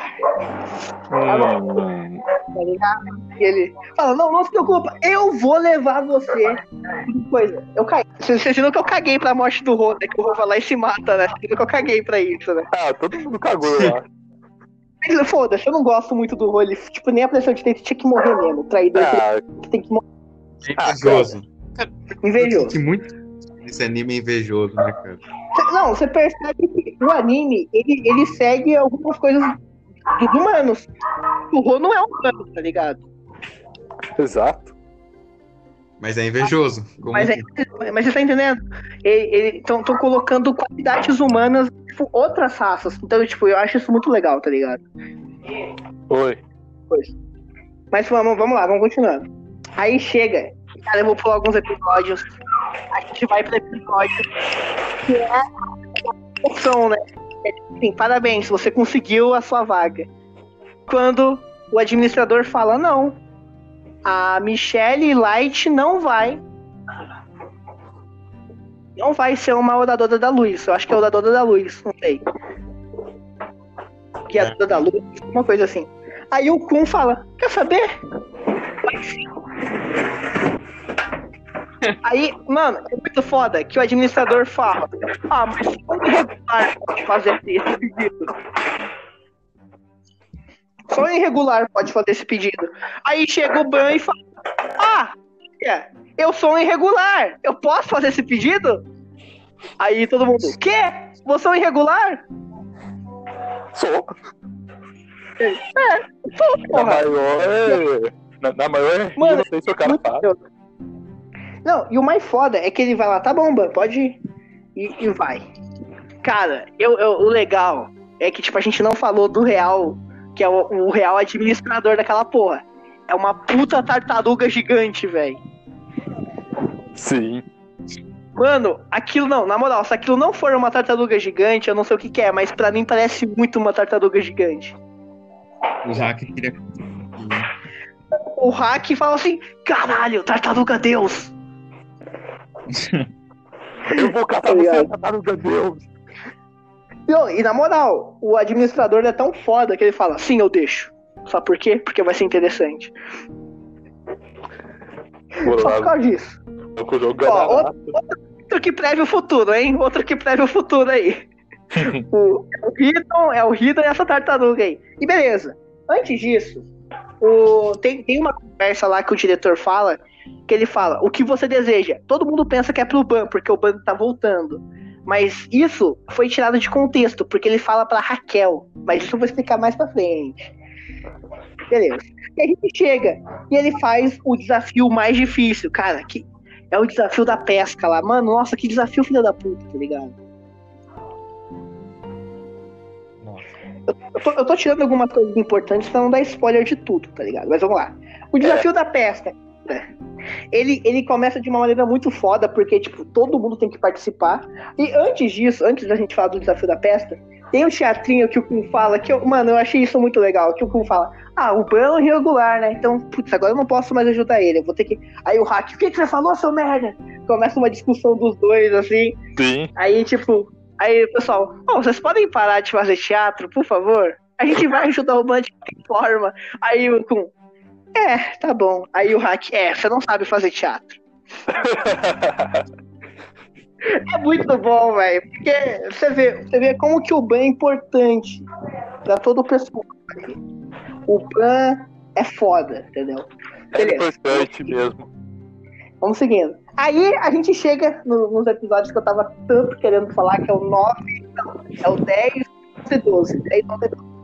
Hum, tá ligado? E ele fala, não, não se preocupa, eu vou levar você. Coisa, eu caí. Vocês viram que eu caguei pra morte do Rô, né? Que o Rô vai lá e se mata, né? Vocês viram que eu caguei pra isso, né? Ah, todo mundo cagou, eu acho. Mas, Foda-se, eu não gosto muito do Rô, ele, tipo, nem a pressão de tempo tinha que morrer mesmo. Traidor Ah, que tem que morrer É invejoso. invejoso. Muito esse anime é invejoso, né, cara? Cê- Não, você percebe que o anime, ele, ele segue algumas coisas dos humanos. O Rô não é humano, tá ligado? exato. Mas é invejoso. Como Mas, é, mas você tá entendendo? Estão colocando qualidades humanas, tipo, outras raças. Então, tipo, eu acho isso muito legal, tá ligado? Oi. Mas vamos, vamos lá, vamos continuando. Aí chega, cara, eu vou pular alguns episódios. A gente vai pro episódio que é a opção, né? É, Sim, parabéns, você conseguiu a sua vaga. Quando o administrador fala, não, a Michelle Light não vai. Não vai ser uma oradora da luz. Eu acho que é oradora da luz, não sei. Guiadora da luz, uma coisa assim. Aí o Kun fala, quer saber? Vai sim. Aí, mano, é muito foda que o administrador fala, ah, mas só um irregular pode fazer esse pedido. Só um irregular pode fazer esse pedido. Aí chega o Ban e fala, ah, é, eu sou um irregular, eu posso fazer esse pedido? Aí todo mundo, quê? Você é um irregular? Sou. Sou, Na porra. maior. Na, na maior. Mano, não sei se o cara. Deus. Não, e o mais foda é que ele vai lá, tá bom, Ban, pode ir. E, e vai. Cara, eu, eu- o legal é que, tipo, a gente não falou do real, que é o, o real administrador daquela porra. É uma puta tartaruga gigante, velho. Sim. Mano, aquilo não, na moral, se aquilo não for uma tartaruga gigante, eu não sei o que, que é, mas pra mim parece muito uma tartaruga gigante. O hacker queria. O hack fala assim: caralho, tartaruga Deus! Eu vou catar Tá você, tartaruga Deus. Não, e na moral, o administrador é tão foda que ele fala, sim, eu deixo. Sabe por quê? Porque vai ser interessante. Vou Só por causa disso. Ó, na outro, outro que preve o futuro, hein? Outro que preve o futuro aí. o, é o Riddon, é o Riddon e essa tartaruga aí. E beleza. Antes disso, o, tem, tem uma conversa lá que o diretor fala, que ele fala, o que você deseja? Todo mundo pensa que é pro Ban, porque o Ban tá voltando. Mas isso foi tirado de contexto, porque ele fala pra Raquel. Mas isso eu vou explicar mais pra frente. Beleza. E a gente chega e ele faz o desafio mais difícil, cara, que é o desafio da pesca lá. Mano, nossa, que desafio filha da puta, tá ligado? Eu tô, eu tô tirando algumas coisas importantes pra não dar spoiler de tudo, tá ligado? Mas vamos lá. O desafio da pesca. Ele, ele começa de uma maneira muito foda, porque, tipo, todo mundo tem que participar. E antes disso, antes da gente falar do desafio da pesca, tem um teatrinho que o Kun fala, que eu, mano, eu achei isso muito legal, que o Kun fala, ah, o Ban é irregular, né? Então, putz, agora eu não posso mais ajudar ele, eu vou ter que. Aí o Hack, o que, que você falou, seu merda? Começa uma discussão dos dois, assim. Sim. Aí, tipo, aí o pessoal, oh, vocês podem parar de fazer teatro, por favor? A gente vai ajudar o Ban de forma. Aí o Kun, é, tá bom. Aí o Hack, é, você não sabe fazer teatro. É muito bom, velho. Porque você vê, você vê como que o Ban é importante pra todo o pessoal. O Ban é foda, entendeu? É Beleza. importante mesmo. Vamos seguindo. Aí a gente chega no- nos episódios que eu tava tanto querendo falar, que é o 9, não, é o 10 e 12. 10, 11 e 12.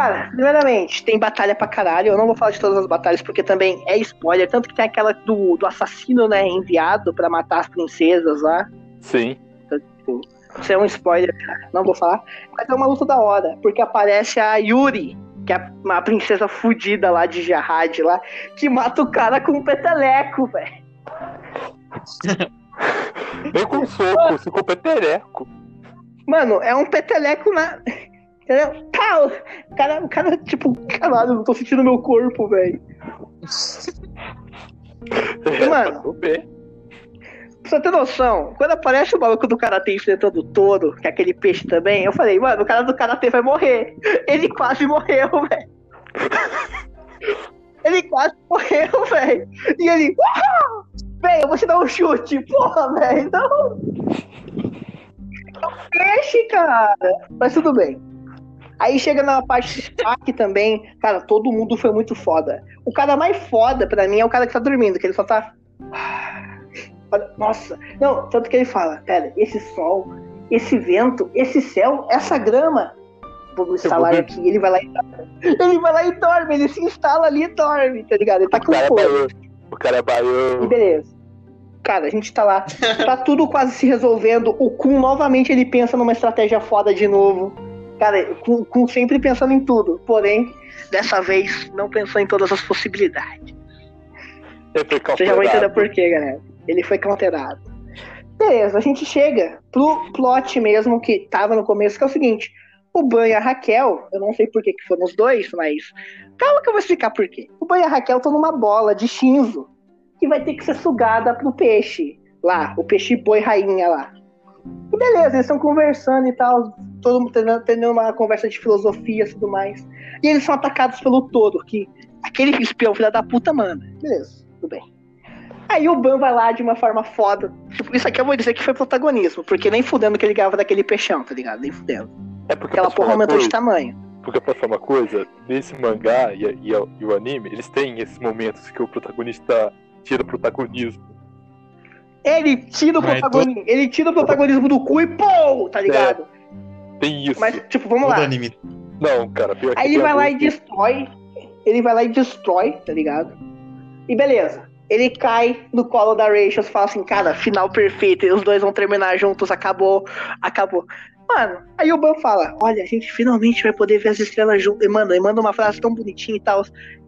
Cara, primeiramente, tem batalha pra caralho. Eu não vou falar de todas as batalhas, porque também é spoiler. Tanto que tem aquela do, do assassino, né, enviado pra matar as princesas lá. Sim. Isso é um spoiler, cara. Não vou falar. Mas é uma luta da hora, porque aparece a Yuri, que é uma princesa fudida lá de Jahad lá, que mata o cara com um peteleco, velho. Nem com soco, se com petereco. Mano, é um peteleco na. Entendeu? Pau! O cara, o cara, tipo, caralho, não tô sentindo meu corpo, velho. Mano. Pra você ter noção, quando aparece o maluco do Karatê enfrentando o touro, que é aquele peixe também, eu falei, mano, o cara do Karatê vai morrer. Ele quase morreu, velho. Ele quase morreu, velho. E ele, "Uau! velho, eu vou te dar um chute, porra, velho, não. É um peixe, cara. Mas tudo bem. Aí chega na parte de destaque também, cara, todo mundo foi muito foda. O cara mais foda pra mim é o cara que tá dormindo, que ele só tá. Nossa, não, tanto que ele fala, cara, esse sol, esse vento, esse céu, essa grama. Vou instalar aqui, ele vai lá e dorme. Ele vai lá e dorme, ele se instala ali e dorme, tá ligado? Ele tá O com é fome. O cara é E baiano. beleza. Cara, a gente tá lá, tá tudo quase se resolvendo. O Kun novamente ele pensa numa estratégia foda de novo. Cara, Kun, Kun sempre pensando em tudo. Porém, dessa vez não pensou em todas as possibilidades. Ele foi Você já vai entender por quê, galera. Ele foi counterado. Beleza, a gente chega pro plot mesmo que tava no começo, que é o seguinte. O Ban e a Raquel, eu não sei por que que foram os dois, mas. Calma que eu vou explicar por quê. O Ban e a Raquel estão numa bola de Shinzo, que vai ter que ser sugada pro peixe. Lá, o peixe boi rainha lá. E beleza, eles estão conversando e tal, todo mundo tendo, tendo uma conversa de filosofia e tudo mais. E eles são atacados pelo todo, que aquele espião filho da puta manda. Beleza, tudo bem. Aí o Ban vai lá de uma forma foda. Tipo, isso aqui eu vou dizer que foi protagonismo, porque nem fudendo que ele ganhava daquele peixão, tá ligado? Nem fudendo. É porque Aquela porra aumentou de tamanho. Porque pra falar uma coisa, nesse mangá e, e- e o anime, eles têm esses momentos que o protagonista tira o protagonismo. Ele tira o protagonismo. Ele tira o protagonismo do cu e pô, tá ligado? Tem isso. Mas, tipo, vamos Todo lá. anime. Não, cara, pior que Aí ele vai lá e destrói. Ele vai lá e destrói, tá ligado? E beleza. Ele cai no colo da Rachel e fala assim, cara, final perfeito. E os dois vão terminar juntos, acabou, acabou. Mano, aí o Ban fala, olha, a gente finalmente vai poder ver as estrelas juntas. E manda, ele manda uma frase tão bonitinha e tal.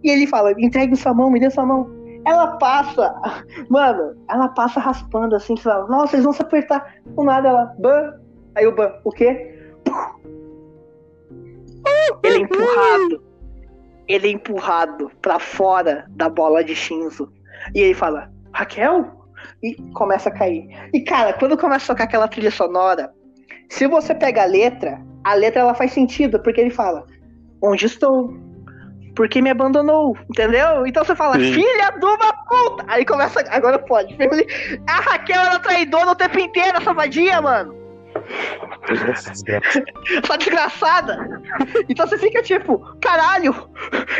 E ele fala, entregue sua mão, me dê sua mão. Ela passa, mano, ela passa raspando assim, fala, nossa, eles vão se apertar do nada. Ela, Ban. Aí o Ban, o quê? Ele é empurrado. Ele é empurrado pra fora da bola de Shinzo. E ele fala, Raquel? E começa a cair. E cara, quando começa a tocar aquela trilha sonora, se você pega a letra, a letra ela faz sentido, porque ele fala, onde estou? Por que me abandonou? Entendeu? Então você fala, Sim. filha de uma puta! Aí começa, agora pode. A Raquel era traidora o tempo inteiro, essa vadia, mano. Desgraça. Sua desgraçada! Então você fica tipo, caralho,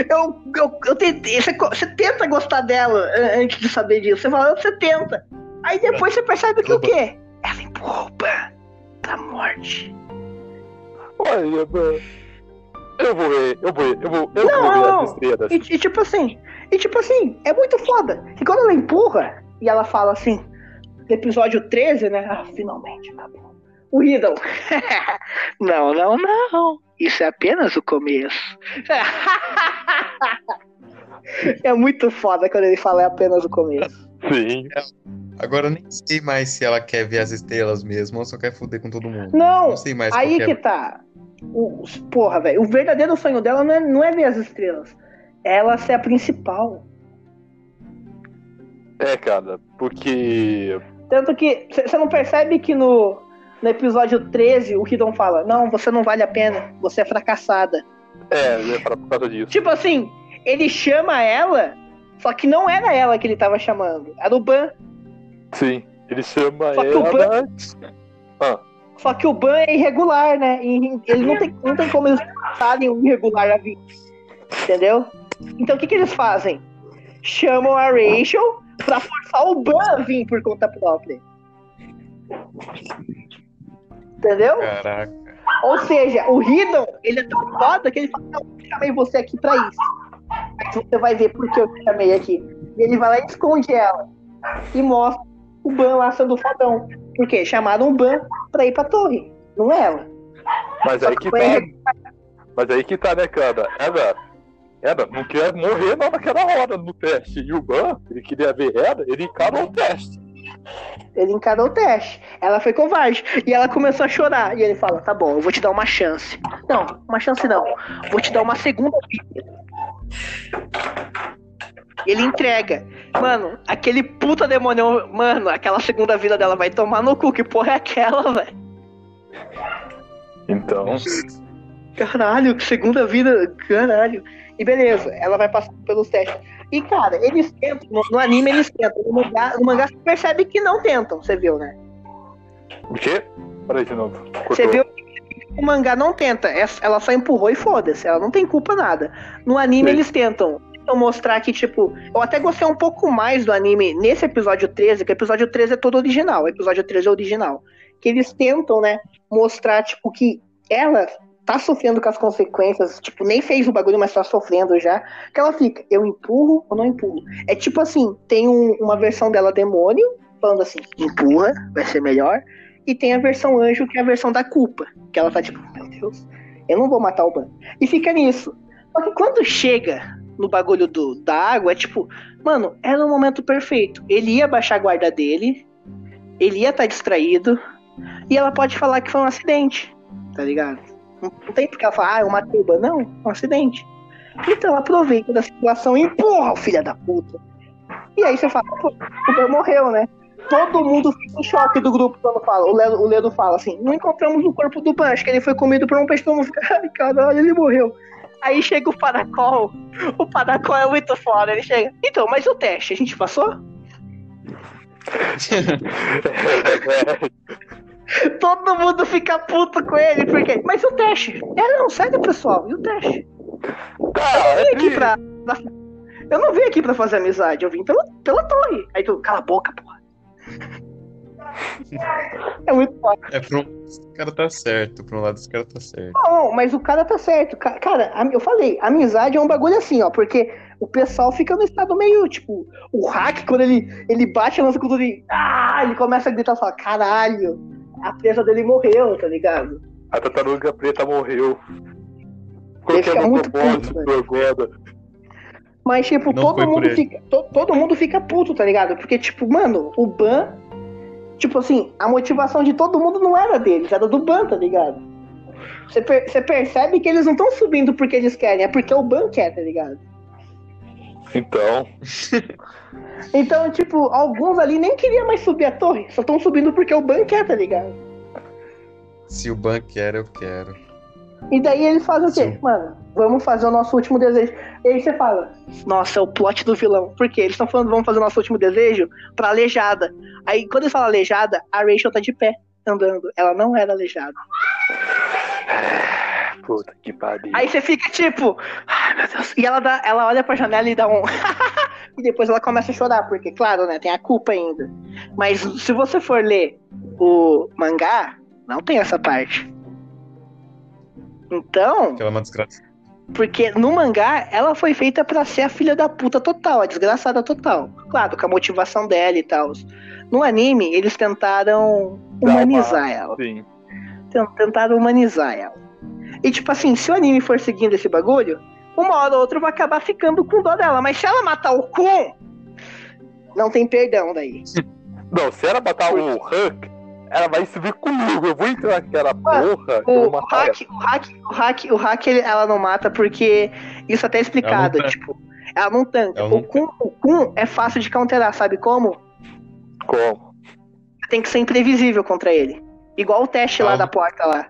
eu, eu, eu tentei. Você, você tenta gostar dela eh, antes de saber disso. Você fala, você tenta. Aí depois você percebe que o quê? Ela Ban pra morte. Olha, mano. Eu vou ver, eu vou ver, eu vou, eu Não, vou ver não. as estrelas. E, e tipo assim, e tipo assim, é muito foda. E quando ela empurra, e ela fala assim, no episódio 13, né? Ah, finalmente acabou. O Riddle. não, não, não. Isso é apenas o começo. é muito foda quando ele fala é apenas o começo. Sim. Agora eu nem sei mais se ela quer ver as estrelas mesmo ou só quer foder com todo mundo. Não, Não sei mais aí qual que é. tá. O, porra, velho. O verdadeiro sonho dela não é, não é ver as estrelas. É ela ser a principal. É, cara, porque. Tanto que você não percebe que no, no episódio 13 o Hidon fala: Não, você não vale a pena, você é fracassada. É, eu ia falar por causa disso. Tipo assim, ele chama ela, só que não era ela que ele tava chamando, era o Ban. Sim. Ele chama Só que o ela. Ah, Só que o Ban é irregular, né? Ele não tem, não tem como eles passarem um irregular a vida. Entendeu? Então o que, que eles fazem? Chamam a Rachel pra forçar o Ban a vir por conta própria. Entendeu? Caraca. Ou seja, o Riddle, ele é tão foda que ele fala, não, eu chamei você aqui pra isso. Mas você vai ver por que eu te chamei aqui. E ele vai lá e esconde ela. E mostra o Ban lá sendo fodão. Por quê? Chamaram o Ban pra ir pra torre. Não é ela. mas Só aí que que tá. irre- Mas aí que tá, né, cara? Ela. Ela não quer morrer não naquela hora no teste. E o Ban, ele queria ver ela, ele encarou o teste. Ele encarou o teste. Ela foi covarde. E ela começou a chorar. E ele fala: tá bom, eu vou te dar uma chance. Não, uma chance não. Vou te dar uma segunda vida. Ele entrega. Mano, aquele puta demônio. Mano, aquela segunda vida dela vai tomar no cu. Que porra é aquela, velho? Então. Caralho, que segunda vida. Caralho. E beleza, ela vai passar pelos testes. E, cara, eles tentam. No, anime eles tentam. No mangá, no mangá você percebe que não tentam, você viu, né? O quê? Peraí de novo. Você Cortou. viu que o mangá não tenta, é- ela só empurrou e foda-se, ela não tem culpa nada. No anime Sim. eles tentam. Tentam mostrar que, tipo, eu até gostei um pouco mais do anime nesse episódio 13, que o episódio 13 é todo original, o episódio 13 é original. Que eles tentam, né, mostrar, tipo, que ela tá sofrendo com as consequências, tipo, nem fez o bagulho, mas tá sofrendo já. Que ela fica, eu empurro ou não empurro? É tipo assim, tem um- uma versão dela demônio, falando assim, empurra, vai ser melhor. E tem a versão anjo, que é a versão da culpa. Que ela tá tipo, meu Deus, eu não vou matar o Ban. E fica nisso. Só que quando chega no bagulho do, da água, é tipo, mano, era o momento perfeito. Ele ia baixar a guarda dele, ele ia estar distraído, e ela pode falar que foi um acidente, tá ligado? Não, tem porque ela falar, ah, eu matei o Ban. Não, um acidente. Então aproveita da situação e empurra o filho da puta. E aí você fala, pô, o Ban morreu, né? Todo mundo fica em choque do grupo quando fala. O Ledo, o Ledo fala assim: não encontramos o corpo do Ban, acho que ele foi comido por um fica, ai caralho, ele morreu. Aí chega o Paracol. O Paracol é muito foda. Ele chega. Então, mas o teste, a gente passou? Todo mundo fica puto com ele, porque. Mas e o teste? É, não, sério, pessoal, e o teste? Eu vim aqui é pra. Eu não vim aqui pra fazer amizade, eu vim pela, pela torre. Aí tu, cala a boca, porra. É muito foda. É, um lado, esse cara tá certo, por um lado esse cara tá certo. Não, mas o cara tá certo. Ca- Cara, eu falei, amizade é um bagulho assim, ó, porque o pessoal fica no estado meio, tipo, o hack, quando ele, ele bate a lança com tudo e. Ah, ele começa a gritar e fala, caralho, a presa dele morreu, tá ligado? A tartaruga preta morreu. Ele fica Qualquer muito propósito puto, agora. Mas, tipo, Não todo mundo fica. to- todo mundo fica puto, tá ligado? Porque, tipo, mano, o Ban. Tipo assim, a motivação de todo mundo não era deles, era do Ban, tá ligado? Você per- você percebe que eles não estão subindo porque eles querem, é porque o Ban quer, tá ligado? Então, Então, tipo, alguns ali nem queriam mais subir a torre, só estão subindo porque o Ban quer, tá ligado? Se o Ban quer, eu quero. E daí eles fazem o quê? Sim. Mano, vamos fazer o nosso último desejo. E aí você fala, nossa, é o plot do vilão. Por quê? Eles estão falando, vamos fazer o nosso último desejo pra aleijada. Aí quando eles falam aleijada, a Rachel tá de pé. andando. Ela não era aleijada. Puta que pariu. Aí você fica tipo, ai meu Deus. E ela, dá, ela olha pra janela e dá um. e depois ela começa a chorar, porque, claro, né, tem a culpa ainda. Mas se você for ler o mangá, não tem essa parte. Então, Que ela é uma desgraça. porque no mangá ela foi feita pra ser a filha da puta total, a desgraçada total. Claro, com a motivação dela e tal. No anime, eles tentaram uma- humanizar ela. Sim. Ten- Tentaram humanizar ela. E tipo assim, se o anime for seguindo esse bagulho, uma hora ou outra vai acabar ficando com dó dela. Mas se ela matar o Kun, não tem perdão daí. Não, se ela matar o Hulk, ela vai se vir comigo. Eu vou entrar naquela porra. O, eu vou o matar hack, o hack, o hack, o hack ele- ela não mata porque isso até é explicado. Ela não tipo, ela não tanca. Ela não o, Kun, o Kun é fácil de counterar, sabe como? Como? Tem que ser imprevisível contra ele. Igual o teste lá Ela da porta lá.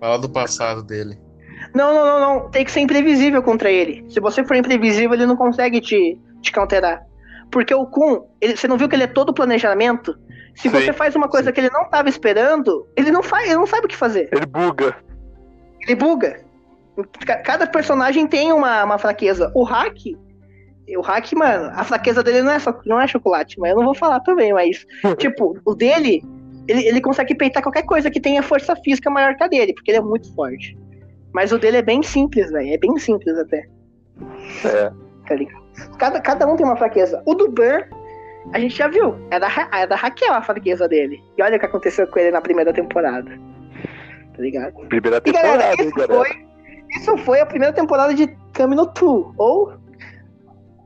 Fala do passado dele. Não, não, não, não. Tem que ser imprevisível contra ele. Se você for imprevisível, ele não consegue te, te counterar. Porque o Kun, ele- você não viu que ele é todo planejamento? Se Sim, você faz uma coisa sim. que ele não estava esperando, ele não faz, ele não sabe o que fazer. Ele buga. Ele buga. Ca- Cada personagem tem uma, uma fraqueza. O hack, o hack, mano, a fraqueza dele não é, só, não é chocolate, mas eu não vou falar também, mas, tipo, o dele, ele, ele consegue peitar qualquer coisa que tenha força física maior que a dele, porque ele é muito forte. Mas o dele é bem simples, velho. É bem simples até. É. Tá ligado? Cada, cada um tem uma fraqueza. O do Ban, a gente já viu. É da, é da Raquel a fraqueza dele. E olha o que aconteceu com ele na primeira temporada. Tá ligado? Primeira E galera, temporada, isso galera. foi, isso foi a primeira temporada de Kami no Tu, ou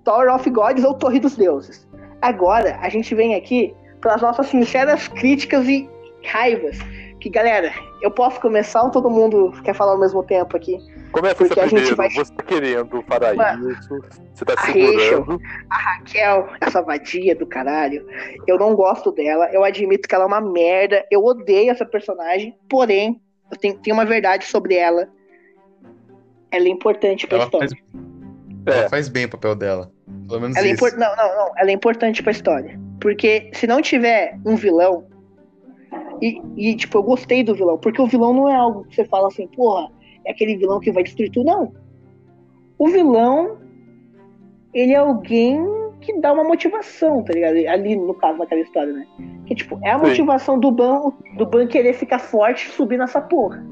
Tower of Gods, ou Torre dos Deuses. Agora, a gente vem aqui para as nossas sinceras críticas e raivas. Que, galera, eu posso começar ou todo mundo quer falar ao mesmo tempo aqui? Começa Porque a gente primeiro. vai- Você tá querendo falar Mano, isso. Você tá a segurando. Raquel, essa vadia do caralho, eu não gosto dela, eu admito que ela é uma merda, eu odeio essa personagem, porém, eu tenho, tenho uma verdade sobre ela. Ela é importante pra Ela história. faz, É. ela faz bem o papel dela. Pelo menos Ela é isso. impor- Não, não, não. Ela é importante pra história. Porque se não tiver um vilão. E, e, tipo, eu gostei do vilão. Porque o vilão não é algo que você fala assim, porra, é aquele vilão que vai destruir tudo. Não. O vilão. Ele é alguém que dá uma motivação, tá ligado? Ali, no caso daquela história, né? Que, tipo, é a Sim. motivação do Ban, do Ban querer ficar forte e subir nessa porra.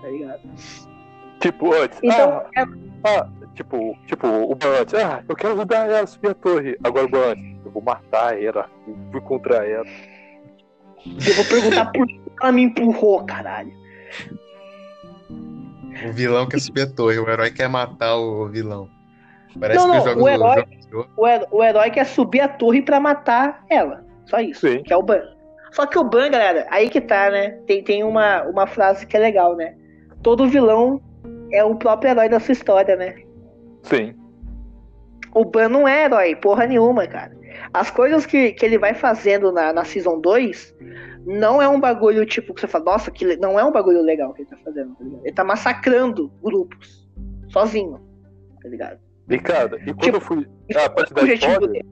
Tá ligado? Tipo, antes. Então, ah, ah, tipo, tipo, o Bant, ah, eu quero ajudar ela a subir a torre. Agora o Bant, eu vou matar ela. Fui contra ela. Eu vou perguntar por que ela me empurrou, caralho. O vilão quer subir a torre, o herói quer matar o vilão. Parece Não, que não, jogos o herói- o, her- o herói quer subir a torre pra matar ela. Só isso. Sim. Que é o Ban. Só que o Ban, galera, aí que tá, né? Tem, tem uma, uma frase que é legal, né? Todo vilão é o próprio herói da sua história, né? Sim. O Ban não é herói, porra nenhuma, cara. As coisas que, que ele vai fazendo na, na Season 2 não é um bagulho tipo que você fala, nossa, que não é um bagulho legal que ele tá fazendo, tá ligado? Ele tá massacrando grupos. Sozinho. Tá ligado? E cara, e quando Tipo, eu fui. Ah, é pode dar spoiler? dele.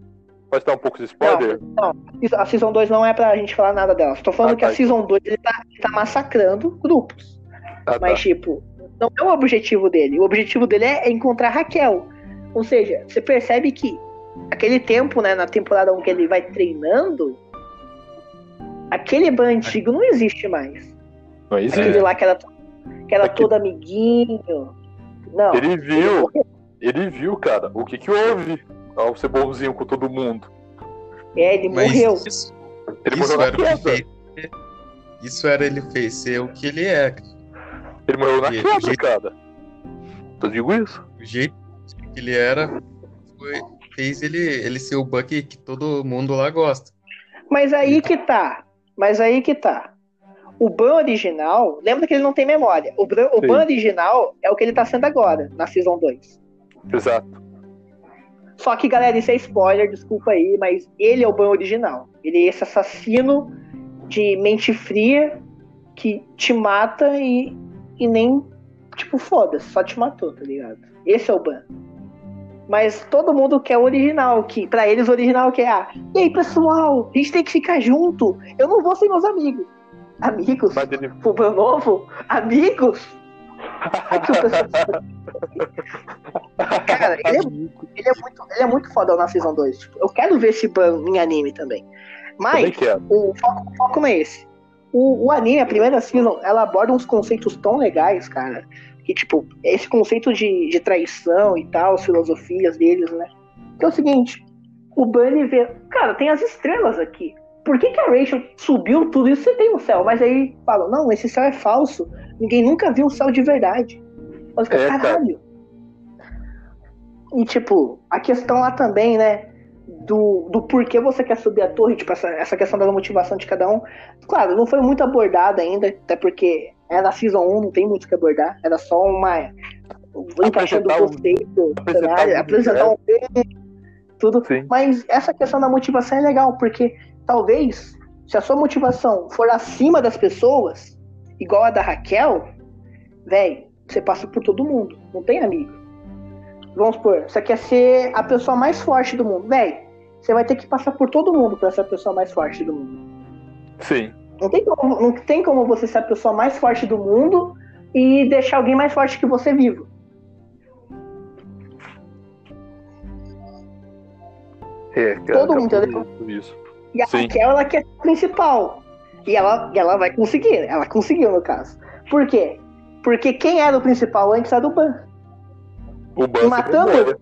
Pode dar um pouco de spoiler? Não, não. A Season 2 não é pra gente falar nada dela. Só tô falando Ah, que a tá. Season 2 ele tá, ele tá massacrando grupos. Ah, tá. Mas, tipo, não é o objetivo dele. O objetivo dele é encontrar Raquel. Ou seja, você percebe que aquele tempo, né, na temporada 1 que ele vai treinando, aquele ban antigo não existe mais. Não existe. Aquele lá que era, que era Aquele- todo amiguinho. Não. Ele viu, ele viu, cara, o que que houve ao ser bonzinho com todo mundo. É, ele Mas morreu. Isso, Ele isso morreu na era fez. Isso era ele fez ser o que ele é. Ele morreu na queda, jeito- cara. Eu digo isso. O jeito que ele era foi- fez ele, ele ser o Buck que todo mundo lá gosta. Mas aí que tá. Mas aí que tá. O ban original, lembra que ele não tem memória. O, ban- o ban original é o que ele tá sendo agora, na Season 2. Exato. Só que, galera, isso é spoiler, desculpa aí, mas ele é o ban original. Ele é esse assassino de mente fria que te mata e, e nem, tipo, foda-se, só te matou, tá ligado? Esse é o ban. Mas todo mundo quer o original, que para eles o original que é a. E aí, pessoal, a gente tem que ficar junto. Eu não vou sem meus amigos. Amigos? Ele... Pro meu novo? Amigos? O Cara, ele é, ele, é muito, ele é muito foda na Season 2. Tipo, eu quero ver esse ban em anime também. Também Mas quero. o foco, o foco não é esse. O, o anime, a primeira season, ela aborda uns conceitos tão legais, cara. Que, tipo, esse conceito de, de traição e tal, as filosofias deles, né? Que é o seguinte: o Bunny vê. Cara, tem as estrelas aqui. Por que, que a Rachel subiu tudo isso? Você tem no céu. Mas aí falam: não, esse céu é falso. Ninguém nunca viu um céu de verdade. Ela fica, É, cara. caralho. E, tipo, a questão lá também, né? Do, do porquê você quer subir a torre, tipo, essa, essa questão da motivação de cada um. Claro, não foi muito abordada ainda, até porque é na Season 1, não tem muito o que abordar. Era só uma. encaixando o conceito, apresentar um apresentar um tudo. Sim. Mas essa questão da motivação é legal, porque talvez, se a sua motivação for acima das pessoas, igual a da Raquel, velho, você passa por todo mundo, não tem amigo. Vamos supor, você quer ser a pessoa mais forte do mundo, velho, você vai ter que passar por todo mundo pra ser a pessoa mais forte do mundo. Sim. Não tem como, não tem como você ser a pessoa mais forte do mundo e deixar alguém mais forte que você vivo. É, cara, Todo mundo, entendeu? Isso. E a Sim. Raquel, ela quer ser a principal. E ela, e ela vai conseguir. Ela conseguiu, no caso. Por quê? Porque quem era o principal antes era o Ban. O Ban Matando- sem memória.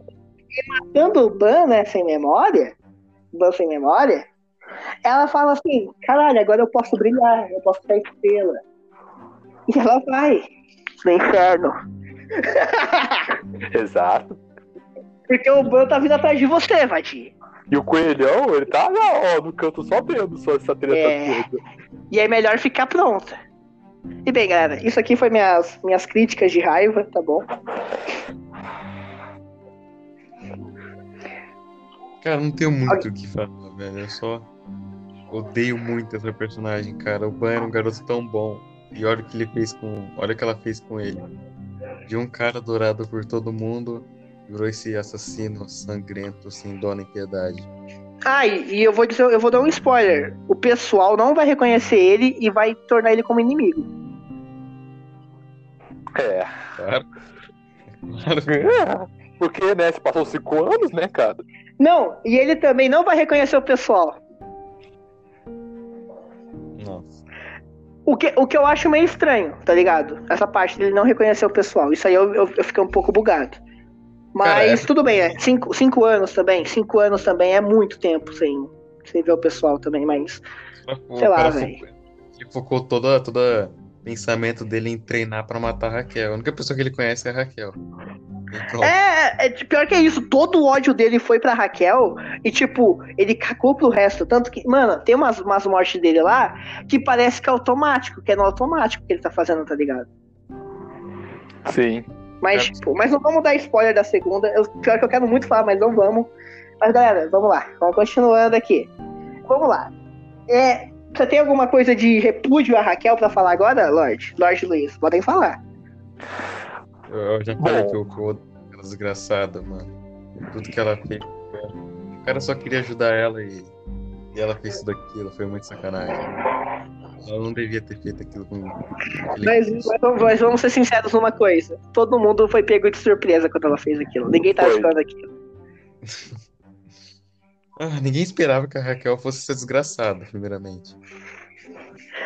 Matando o Ban, né, sem memória, Ban sem memória, ela fala assim, caralho, agora eu posso brilhar, eu posso ser estrela. E ela vai no inferno. Exato. Porque o Ban tá vindo atrás de você, Vati. E o coelhão, ele tá lá, ó, no canto só vendo só essa treta É. toda. E é melhor ficar pronta. E bem, galera, isso aqui foi minhas, minhas críticas de raiva, tá bom? Cara, não tenho muito o que falar, velho. Eu só odeio muito essa personagem, cara. O Ban era um garoto tão bom. E olha o que ele fez com. Olha o que ela fez com ele. De um cara adorado por todo mundo, virou esse assassino sangrento, sem dó nem piedade. Ah, e e eu vou dizer, eu vou dar um spoiler. O pessoal não vai reconhecer ele e vai tornar ele como inimigo. É. Claro. Claro. É, Porque, né, se passou cinco anos, né, cara? Não, e ele também não vai reconhecer o pessoal. O que, o que eu acho meio estranho, tá ligado? Essa parte dele não reconhecer o pessoal. Isso aí eu, eu, eu fiquei um pouco bugado. Mas Cara, é- tudo bem, é. Cinco, cinco anos também. Cinco anos também é muito tempo sem, sem ver o pessoal também, mas. O Sei lá, velho. focou- Ele focou todo toda pensamento dele em treinar pra matar a Raquel. A única pessoa que ele conhece é a Raquel. É, é, pior que é isso, todo o ódio dele foi pra Raquel e, tipo, ele cagou pro resto. Tanto que, mano, tem umas, umas mortes dele lá que parece que é automático, que é no automático que ele tá fazendo, tá ligado? Sim. Mas, É. tipo, mas não vamos dar spoiler da segunda. Eu, pior que eu quero muito falar, mas não vamos. Mas galera, vamos lá. Vamos continuando aqui. Vamos lá. É, você tem alguma coisa de repúdio a Raquel pra falar agora, Lorde? Lorde Luiz, podem falar. Eu, já falei Bom. que eu, que eu odeio aquela desgraçada, mano. Tudo que ela fez. O cara só queria ajudar ela e, e ela fez tudo aquilo. Foi muito sacanagem. Ela não devia ter feito aquilo com Mas, mas- mas vamos ser sinceros numa coisa. Todo mundo foi pego de surpresa quando ela fez aquilo. Ninguém tava Foi. esperando aquilo. Ah, ninguém esperava que a Raquel fosse ser desgraçada, primeiramente.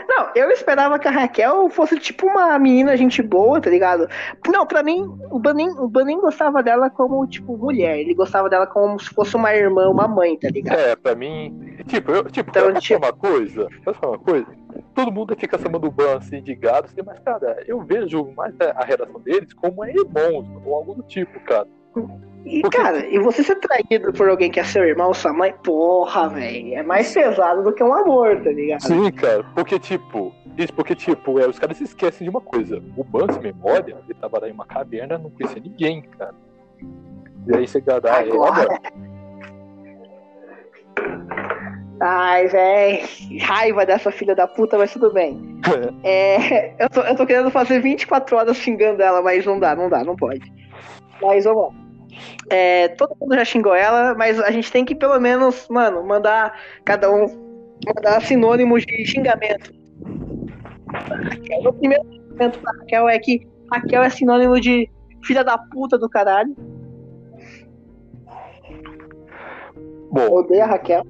Não, eu esperava que a Raquel fosse tipo uma menina gente boa, tá ligado? Não, pra mim, o Banin, o Banin gostava dela como, tipo, mulher. Ele gostava dela como se fosse uma irmã, uma mãe, tá ligado? É, pra mim. Tipo, eu, tipo, Então, posso tipo- falar uma coisa? Posso falar uma coisa? Todo mundo fica chamando o Ban assim de gado, assim, mas, cara, eu vejo mais a, a relação deles como irmãos, ou algo do tipo, cara. E, cara, e você ser traído por alguém que é seu irmão, sua mãe, porra, velho. É mais pesado do que um amor, tá ligado? Sim, cara, porque, tipo, isso porque, tipo, é, os caras se esquecem de uma coisa. O sem memória, ele tava lá em uma caverna, não conhecia ninguém, cara. E aí você gadar Agora. ela. Ai, velho. Raiva dessa filha da puta, mas tudo bem. É, eu, tô, eu tô querendo fazer 24 horas xingando ela, mas não dá, não dá, não pode. Mas vamos lá. É, todo mundo já xingou ela, mas a gente tem que pelo menos, mano, mandar cada um mandar sinônimos de xingamento. O primeiro xingamento pra Raquel é que Raquel é sinônimo de filha da puta do caralho. Bom, Odeia a Raquel.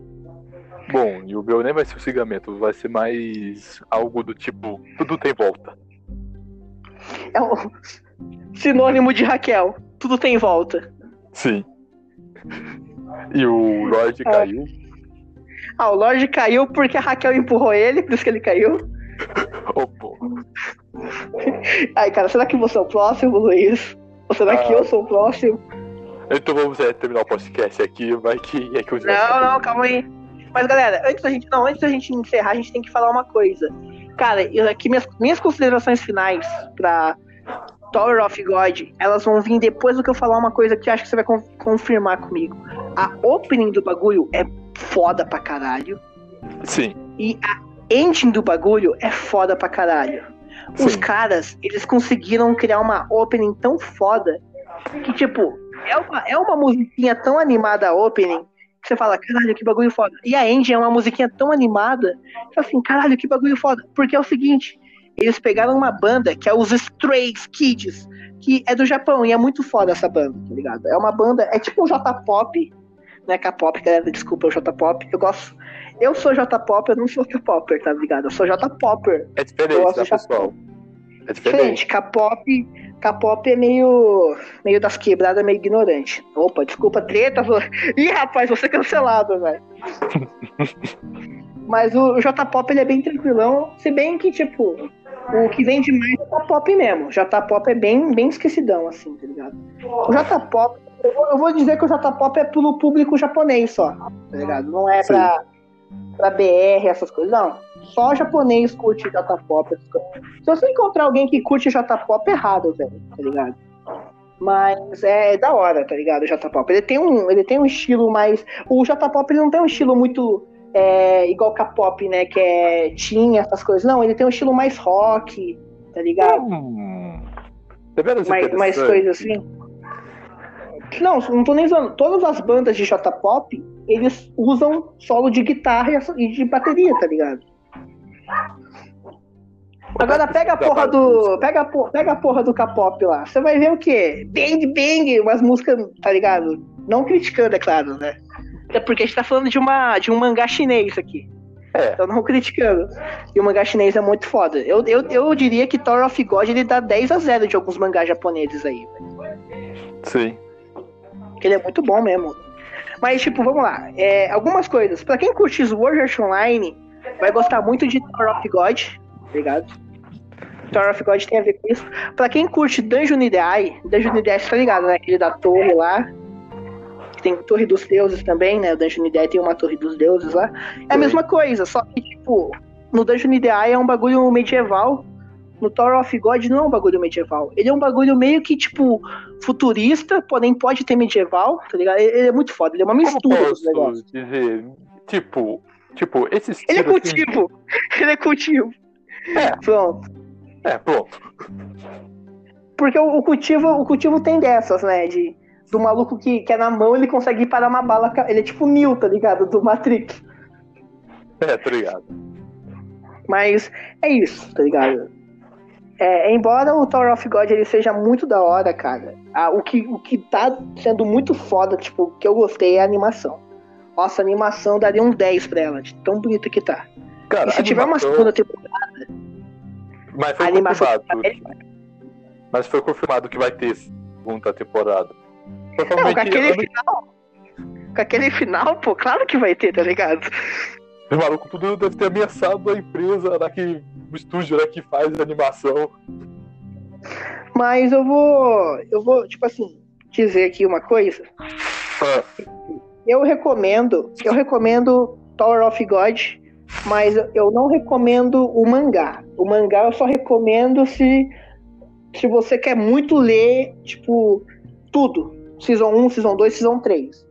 bom, e o meu nem vai ser o xingamento, vai ser mais algo do tipo, tudo tem volta. É o sinônimo de Raquel. Tudo tem volta. Sim. E o Lorde É. caiu. Ah, o Lorde caiu porque a Raquel empurrou ele, por isso que ele caiu. Oh, pô. Ai, cara, será que você é o próximo, Luiz? Ou será que Ah. eu sou o próximo? Então vamos é, terminar o podcast aqui, vai que é que eu Não, não, calma aí. Mas galera, antes da gente, não, antes da gente encerrar, a gente tem que falar uma coisa. Cara, eu, aqui minhas, minhas considerações finais pra Tower of God, elas vão vir depois do que eu falar uma coisa que acho que você vai con- confirmar comigo. A opening do bagulho é foda pra caralho. Sim, E a ending do bagulho é foda pra caralho. Os sim. caras, eles conseguiram criar uma opening tão foda que, tipo, é uma, é uma musiquinha tão animada a opening que você fala, caralho, que bagulho foda. E a ending é uma musiquinha tão animada que assim, caralho, que bagulho foda. Porque é o seguinte, eles pegaram uma banda que é os Stray Kids, que é do Japão e é muito foda essa banda, tá ligado? É uma banda, é tipo um J-pop, né? K-pop, galera, desculpa, é o J-pop. Eu gosto. Eu sou J-pop, eu não sou K-popper, tá ligado? Eu sou J-popper. É Eu diferente, gosto tá, pessoal? É diferente. K-pop, K-pop é meio, meio das quebradas, meio ignorante. Opa, desculpa, treta. Ih, rapaz, vou ser cancelado, velho. Mas o J-pop ele é bem tranquilão, se bem que, tipo, o que vende mais é o J-pop mesmo. J-pop é bem, bem esquecidão, assim, tá ligado? O J-pop, eu vou- eu vou dizer que o J-pop é pro público japonês só, tá ligado? Não é pra, pra BR, essas coisas, não. Só japonês curte J-pop. Se você encontrar alguém que curte J-pop, é errado, velho, tá ligado? Mas é da hora, tá ligado? O J-pop. Ele tem um, ele tem um estilo mais. O J-pop ele não tem um estilo muito é, igual K-pop, né? Que é tinha essas coisas. Não, ele tem um estilo mais rock, tá ligado? Hum, deveras mais, mais coisas assim. Não, não tô nem zoando. Todas as bandas de J-pop, eles usam solo de guitarra e de bateria, tá ligado? Agora pega a porra do. Pega a, por- pega a porra do K-pop lá. Você vai ver o quê? Bang Bang, umas músicas, tá ligado? Não criticando, é claro, né? É porque a gente tá falando de, uma, de um mangá chinês aqui. É. Então não criticando. E o mangá chinês é muito foda. Eu, eu, eu diria que Tower of God ele dá 10 a 0 de alguns mangás japoneses aí. Sim. Que ele é muito bom mesmo. Mas, tipo, vamos lá. É, algumas coisas. Pra quem curte Sword Art Online, vai gostar muito de Tower of God, tá ligado? Tower of God tem a ver com isso. Pra quem curte Dungeon Idai, Dungeon Idai, você tá ligado, né? Aquele da torre lá. Que tem Torre dos Deuses também, né? O Dungeon Idai tem uma Torre dos Deuses lá. É a mesma coisa, só que, tipo, no Dungeon Idai é um bagulho medieval. No Tower of God não é um bagulho medieval. Ele é um bagulho meio que, tipo, futurista, porém pode ter medieval, tá ligado? Ele é muito foda, ele é uma mistura dos negócios. dizer? Tipo, tipo, esse estilo. Ele é assim- cultivo. Ele é cultivo. É. Pronto. É, pronto. Porque o, o cultivo, o cultivo tem dessas, né? De, do maluco que, que é na mão, ele consegue parar uma bala. Ele é tipo Neo, tá ligado? Do Matrix. É, tá ligado. Mas é isso, tá ligado? É, embora o Tower of God ele seja muito da hora, cara, ah, o, que, o que tá sendo muito foda, tipo, que eu gostei é a animação. Nossa, a animação daria um 10 pra ela, de tão bonita que tá. Cara, E se tiver uma animação- segunda temporada, Mas a foi animação confirmado. Mas foi confirmado que vai ter segunda temporada. Não, com aquele ano- final. Com aquele final, pô, claro que vai ter, tá ligado? o maluco tudo deve ter ameaçado a empresa que. O estúdio lá que faz animação. Mas eu vou. Eu vou, tipo assim, dizer aqui uma coisa. Ah, Eu recomendo. Eu recomendo Tower of God, mas eu não recomendo o mangá. O mangá eu só recomendo se. Se você quer muito ler, tipo, tudo. Season 1, Season 2, Season 3. Se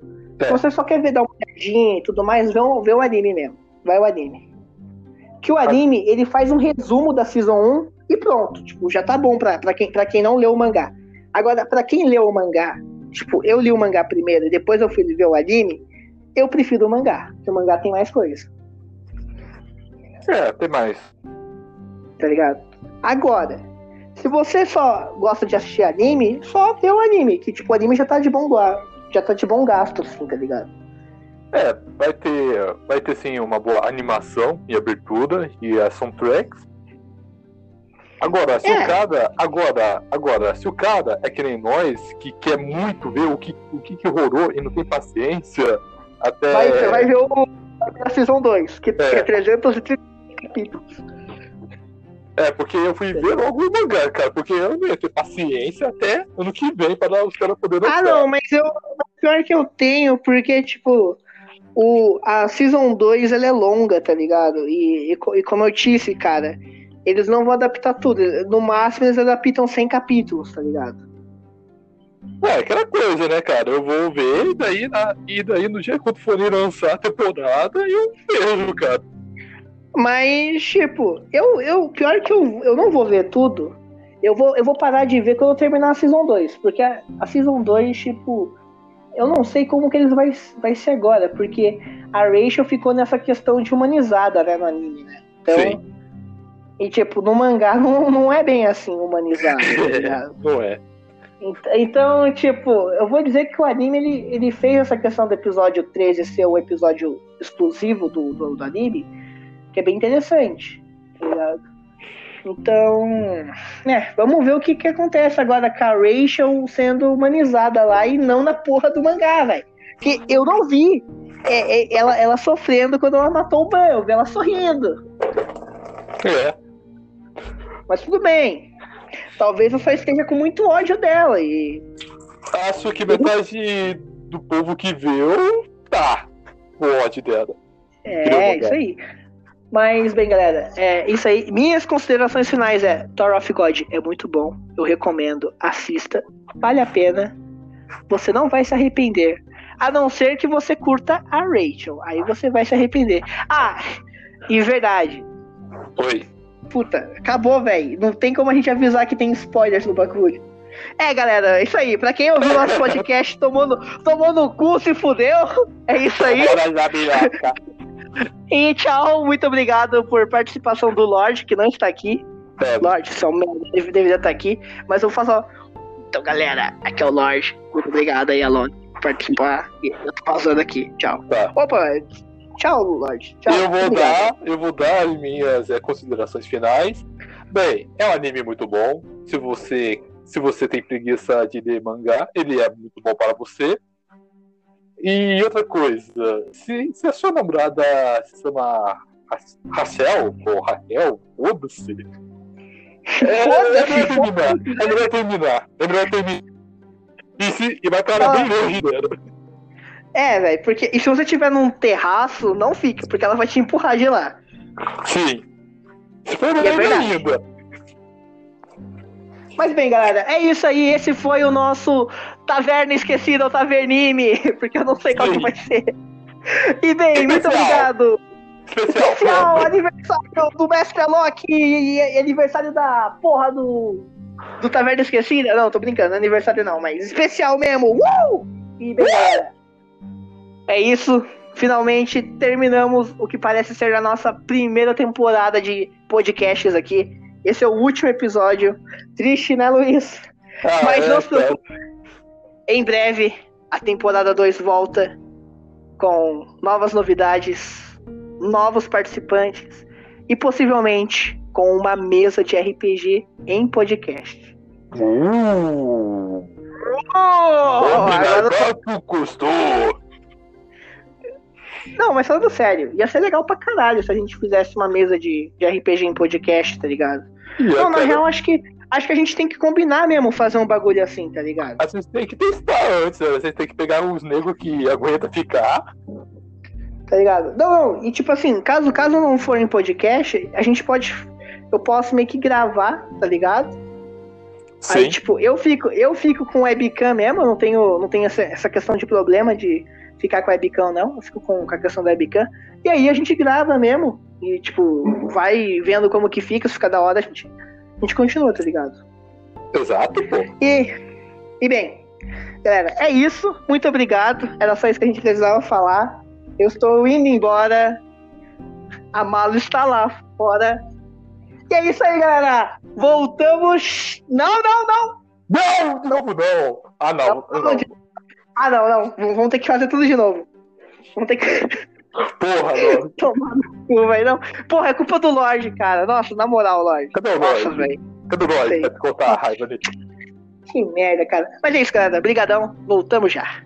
É. você só quer ver dar uma olhadinha e tudo mais, vê, o- vê o anime mesmo. Vai o anime. Que o anime, ele faz um resumo da Season 1 e pronto. Tipo, já tá bom pra, pra, quem, pra quem não leu o mangá. Agora, pra quem leu o mangá tipo, eu li o mangá primeiro e depois eu fui ver o anime, eu prefiro o mangá, porque o mangá tem mais coisa. É, tem mais. Tá ligado? Agora, se você só gosta de assistir anime, só vê o anime, que tipo, o anime já tá de bom já tá de bom gasto, assim, tá ligado? É, vai ter, vai ter sim uma boa animação e abertura e a soundtracks. Agora, se é. o cara, agora, agora, se o cara é que nem nós, que quer muito ver o que, o que, que rolou e não tem paciência até. Vai, você vai ver o, a Season 2, que é. é 330 capítulos. É, porque eu fui ver logo o mangá, cara, porque eu não ia ter paciência até ano que vem para os caras poderem. Ah, não, mas eu. Pior que eu tenho, porque, tipo, o, a Season 2 ela é longa, tá ligado? E, e, e, como eu disse, cara, eles não vão adaptar tudo. No máximo eles adaptam 100 capítulos, tá ligado? É, aquela coisa, né, cara? Eu vou ver e daí, na, e daí no dia quando forem lançar a temporada, eu vejo, cara. Mas, tipo, eu, eu pior que eu, eu não vou ver tudo. Eu vou, eu vou parar de ver quando eu terminar a Season 2. Porque a, a Season 2, tipo, eu não sei como que eles vai, vai ser agora. Porque a Rachel ficou nessa questão de humanizada, né, no anime, né? Então. Sim. E, tipo, no mangá não, não é bem assim humanizado. Tá não é. Então, tipo, eu vou dizer que o anime ele, ele fez essa questão do episódio 13 ser o episódio exclusivo do, do, do anime que é bem interessante, tá ligado? Então, né, vamos ver o que, que acontece agora com a Rachel sendo humanizada lá e não na porra do mangá, velho. Que eu não vi é, é, ela, ela sofrendo quando ela matou o Bell, ela sorrindo. É. Mas tudo bem. Talvez eu só esteja com muito ódio dela e. Acho que metade do povo que viu tá com ódio dela. É, isso aí. Mas, bem, galera, é isso aí. Minhas considerações finais é: Thor of God é muito bom. Eu recomendo. Assista. Vale a pena. Você não vai se arrepender. A não ser que você curta a Rachel. Aí você vai se arrepender. Ah, e verdade. Oi. Puta, acabou, velho. Não tem como a gente avisar que tem spoilers no bagulho. É, galera, é isso aí. Pra quem ouviu nosso podcast, tomou no, tomou no cu, se fudeu. É isso aí. E tchau, muito obrigado por participação do Lorde, que não está aqui. É. Lorde, merda, deveria estar aqui. Mas eu faço. Então, galera, aqui é o Lorde. Muito obrigado aí, Alon, por participar. Eu tô passando aqui. Tchau. Tá. Opa, tchau, Lorde. Tchau. Eu vou dar, eu vou dar as minhas é, considerações finais. Bem, é um anime muito bom. Se você, se você tem preguiça de ler mangá, ele é muito bom para você. E outra coisa, se, se a sua namorada se chama Rachel ou Raquel, foda-se. É, é melhor terminar. É melhor terminar. É melhor terminar. E, se, e vai parar ah. bem longe dela. É, velho, porque. E se você tiver num terraço, não fica, porque ela vai te empurrar de lá. Sim. Se for é ainda. Mas bem, galera, é isso aí. Esse foi o nosso Taverna Esquecida ou Tavernime, porque eu não sei qual que vai ser. E bem, Especial. muito obrigado. Especial, Especial aniversário do Mestre Alok e aniversário da porra do. Do Taverna Esquecida. Não, tô brincando, aniversário não, mas especial mesmo. Uh! E bem, galera. É isso. Finalmente terminamos o que parece ser a nossa primeira temporada de podcasts aqui. Esse é o último episódio. Triste, né, Luiz? Ah, Mas é, não se preocupe. Em breve, a temporada 2 volta com novas novidades, novos participantes e possivelmente com uma mesa de RPG em podcast. Uh! Oh, agora tô... custou! Não, mas falando sério, ia ser legal pra caralho se a gente fizesse uma mesa de, de RPG em podcast, tá ligado? Yeah, não, na cara. real, acho que acho que a gente tem que combinar mesmo fazer um bagulho assim, tá ligado? A gente tem que testar antes, né? A gente tem que pegar uns negros que aguenta ficar. Tá ligado? Não, não, e tipo assim, caso, caso não for em podcast, a gente pode. Eu posso meio que gravar, tá ligado? Sim. Aí, tipo, eu fico, eu fico com webcam mesmo, eu não tenho, não tenho essa, essa questão de problema de ficar com webcam, não. Eu fico com, com a questão da webcam. E aí a gente grava mesmo. E, tipo, vai vendo como que fica, se fica da hora, a gente, a gente continua, tá ligado? Exato, pô. E, e bem, Galera, é isso. Muito obrigado. Era só isso que a gente precisava falar. Eu estou indo embora. A Malo está lá fora. E é isso aí, galera. Voltamos. Não, não, não. Não, não, não. Ah, não. Não, não. Ah, não, não. Vamos ter que fazer tudo de novo. Vamos ter que Porra, não. tomar no cu, velho. Não. Porra, é culpa do Lorde, cara. Nossa, na moral, Lorde. Cadê o Nossa, Lorde? velho. Cadê o Lorde pra te contar a raiva dele? Que merda, cara. Mas é isso, galera. Brigadão. Voltamos já.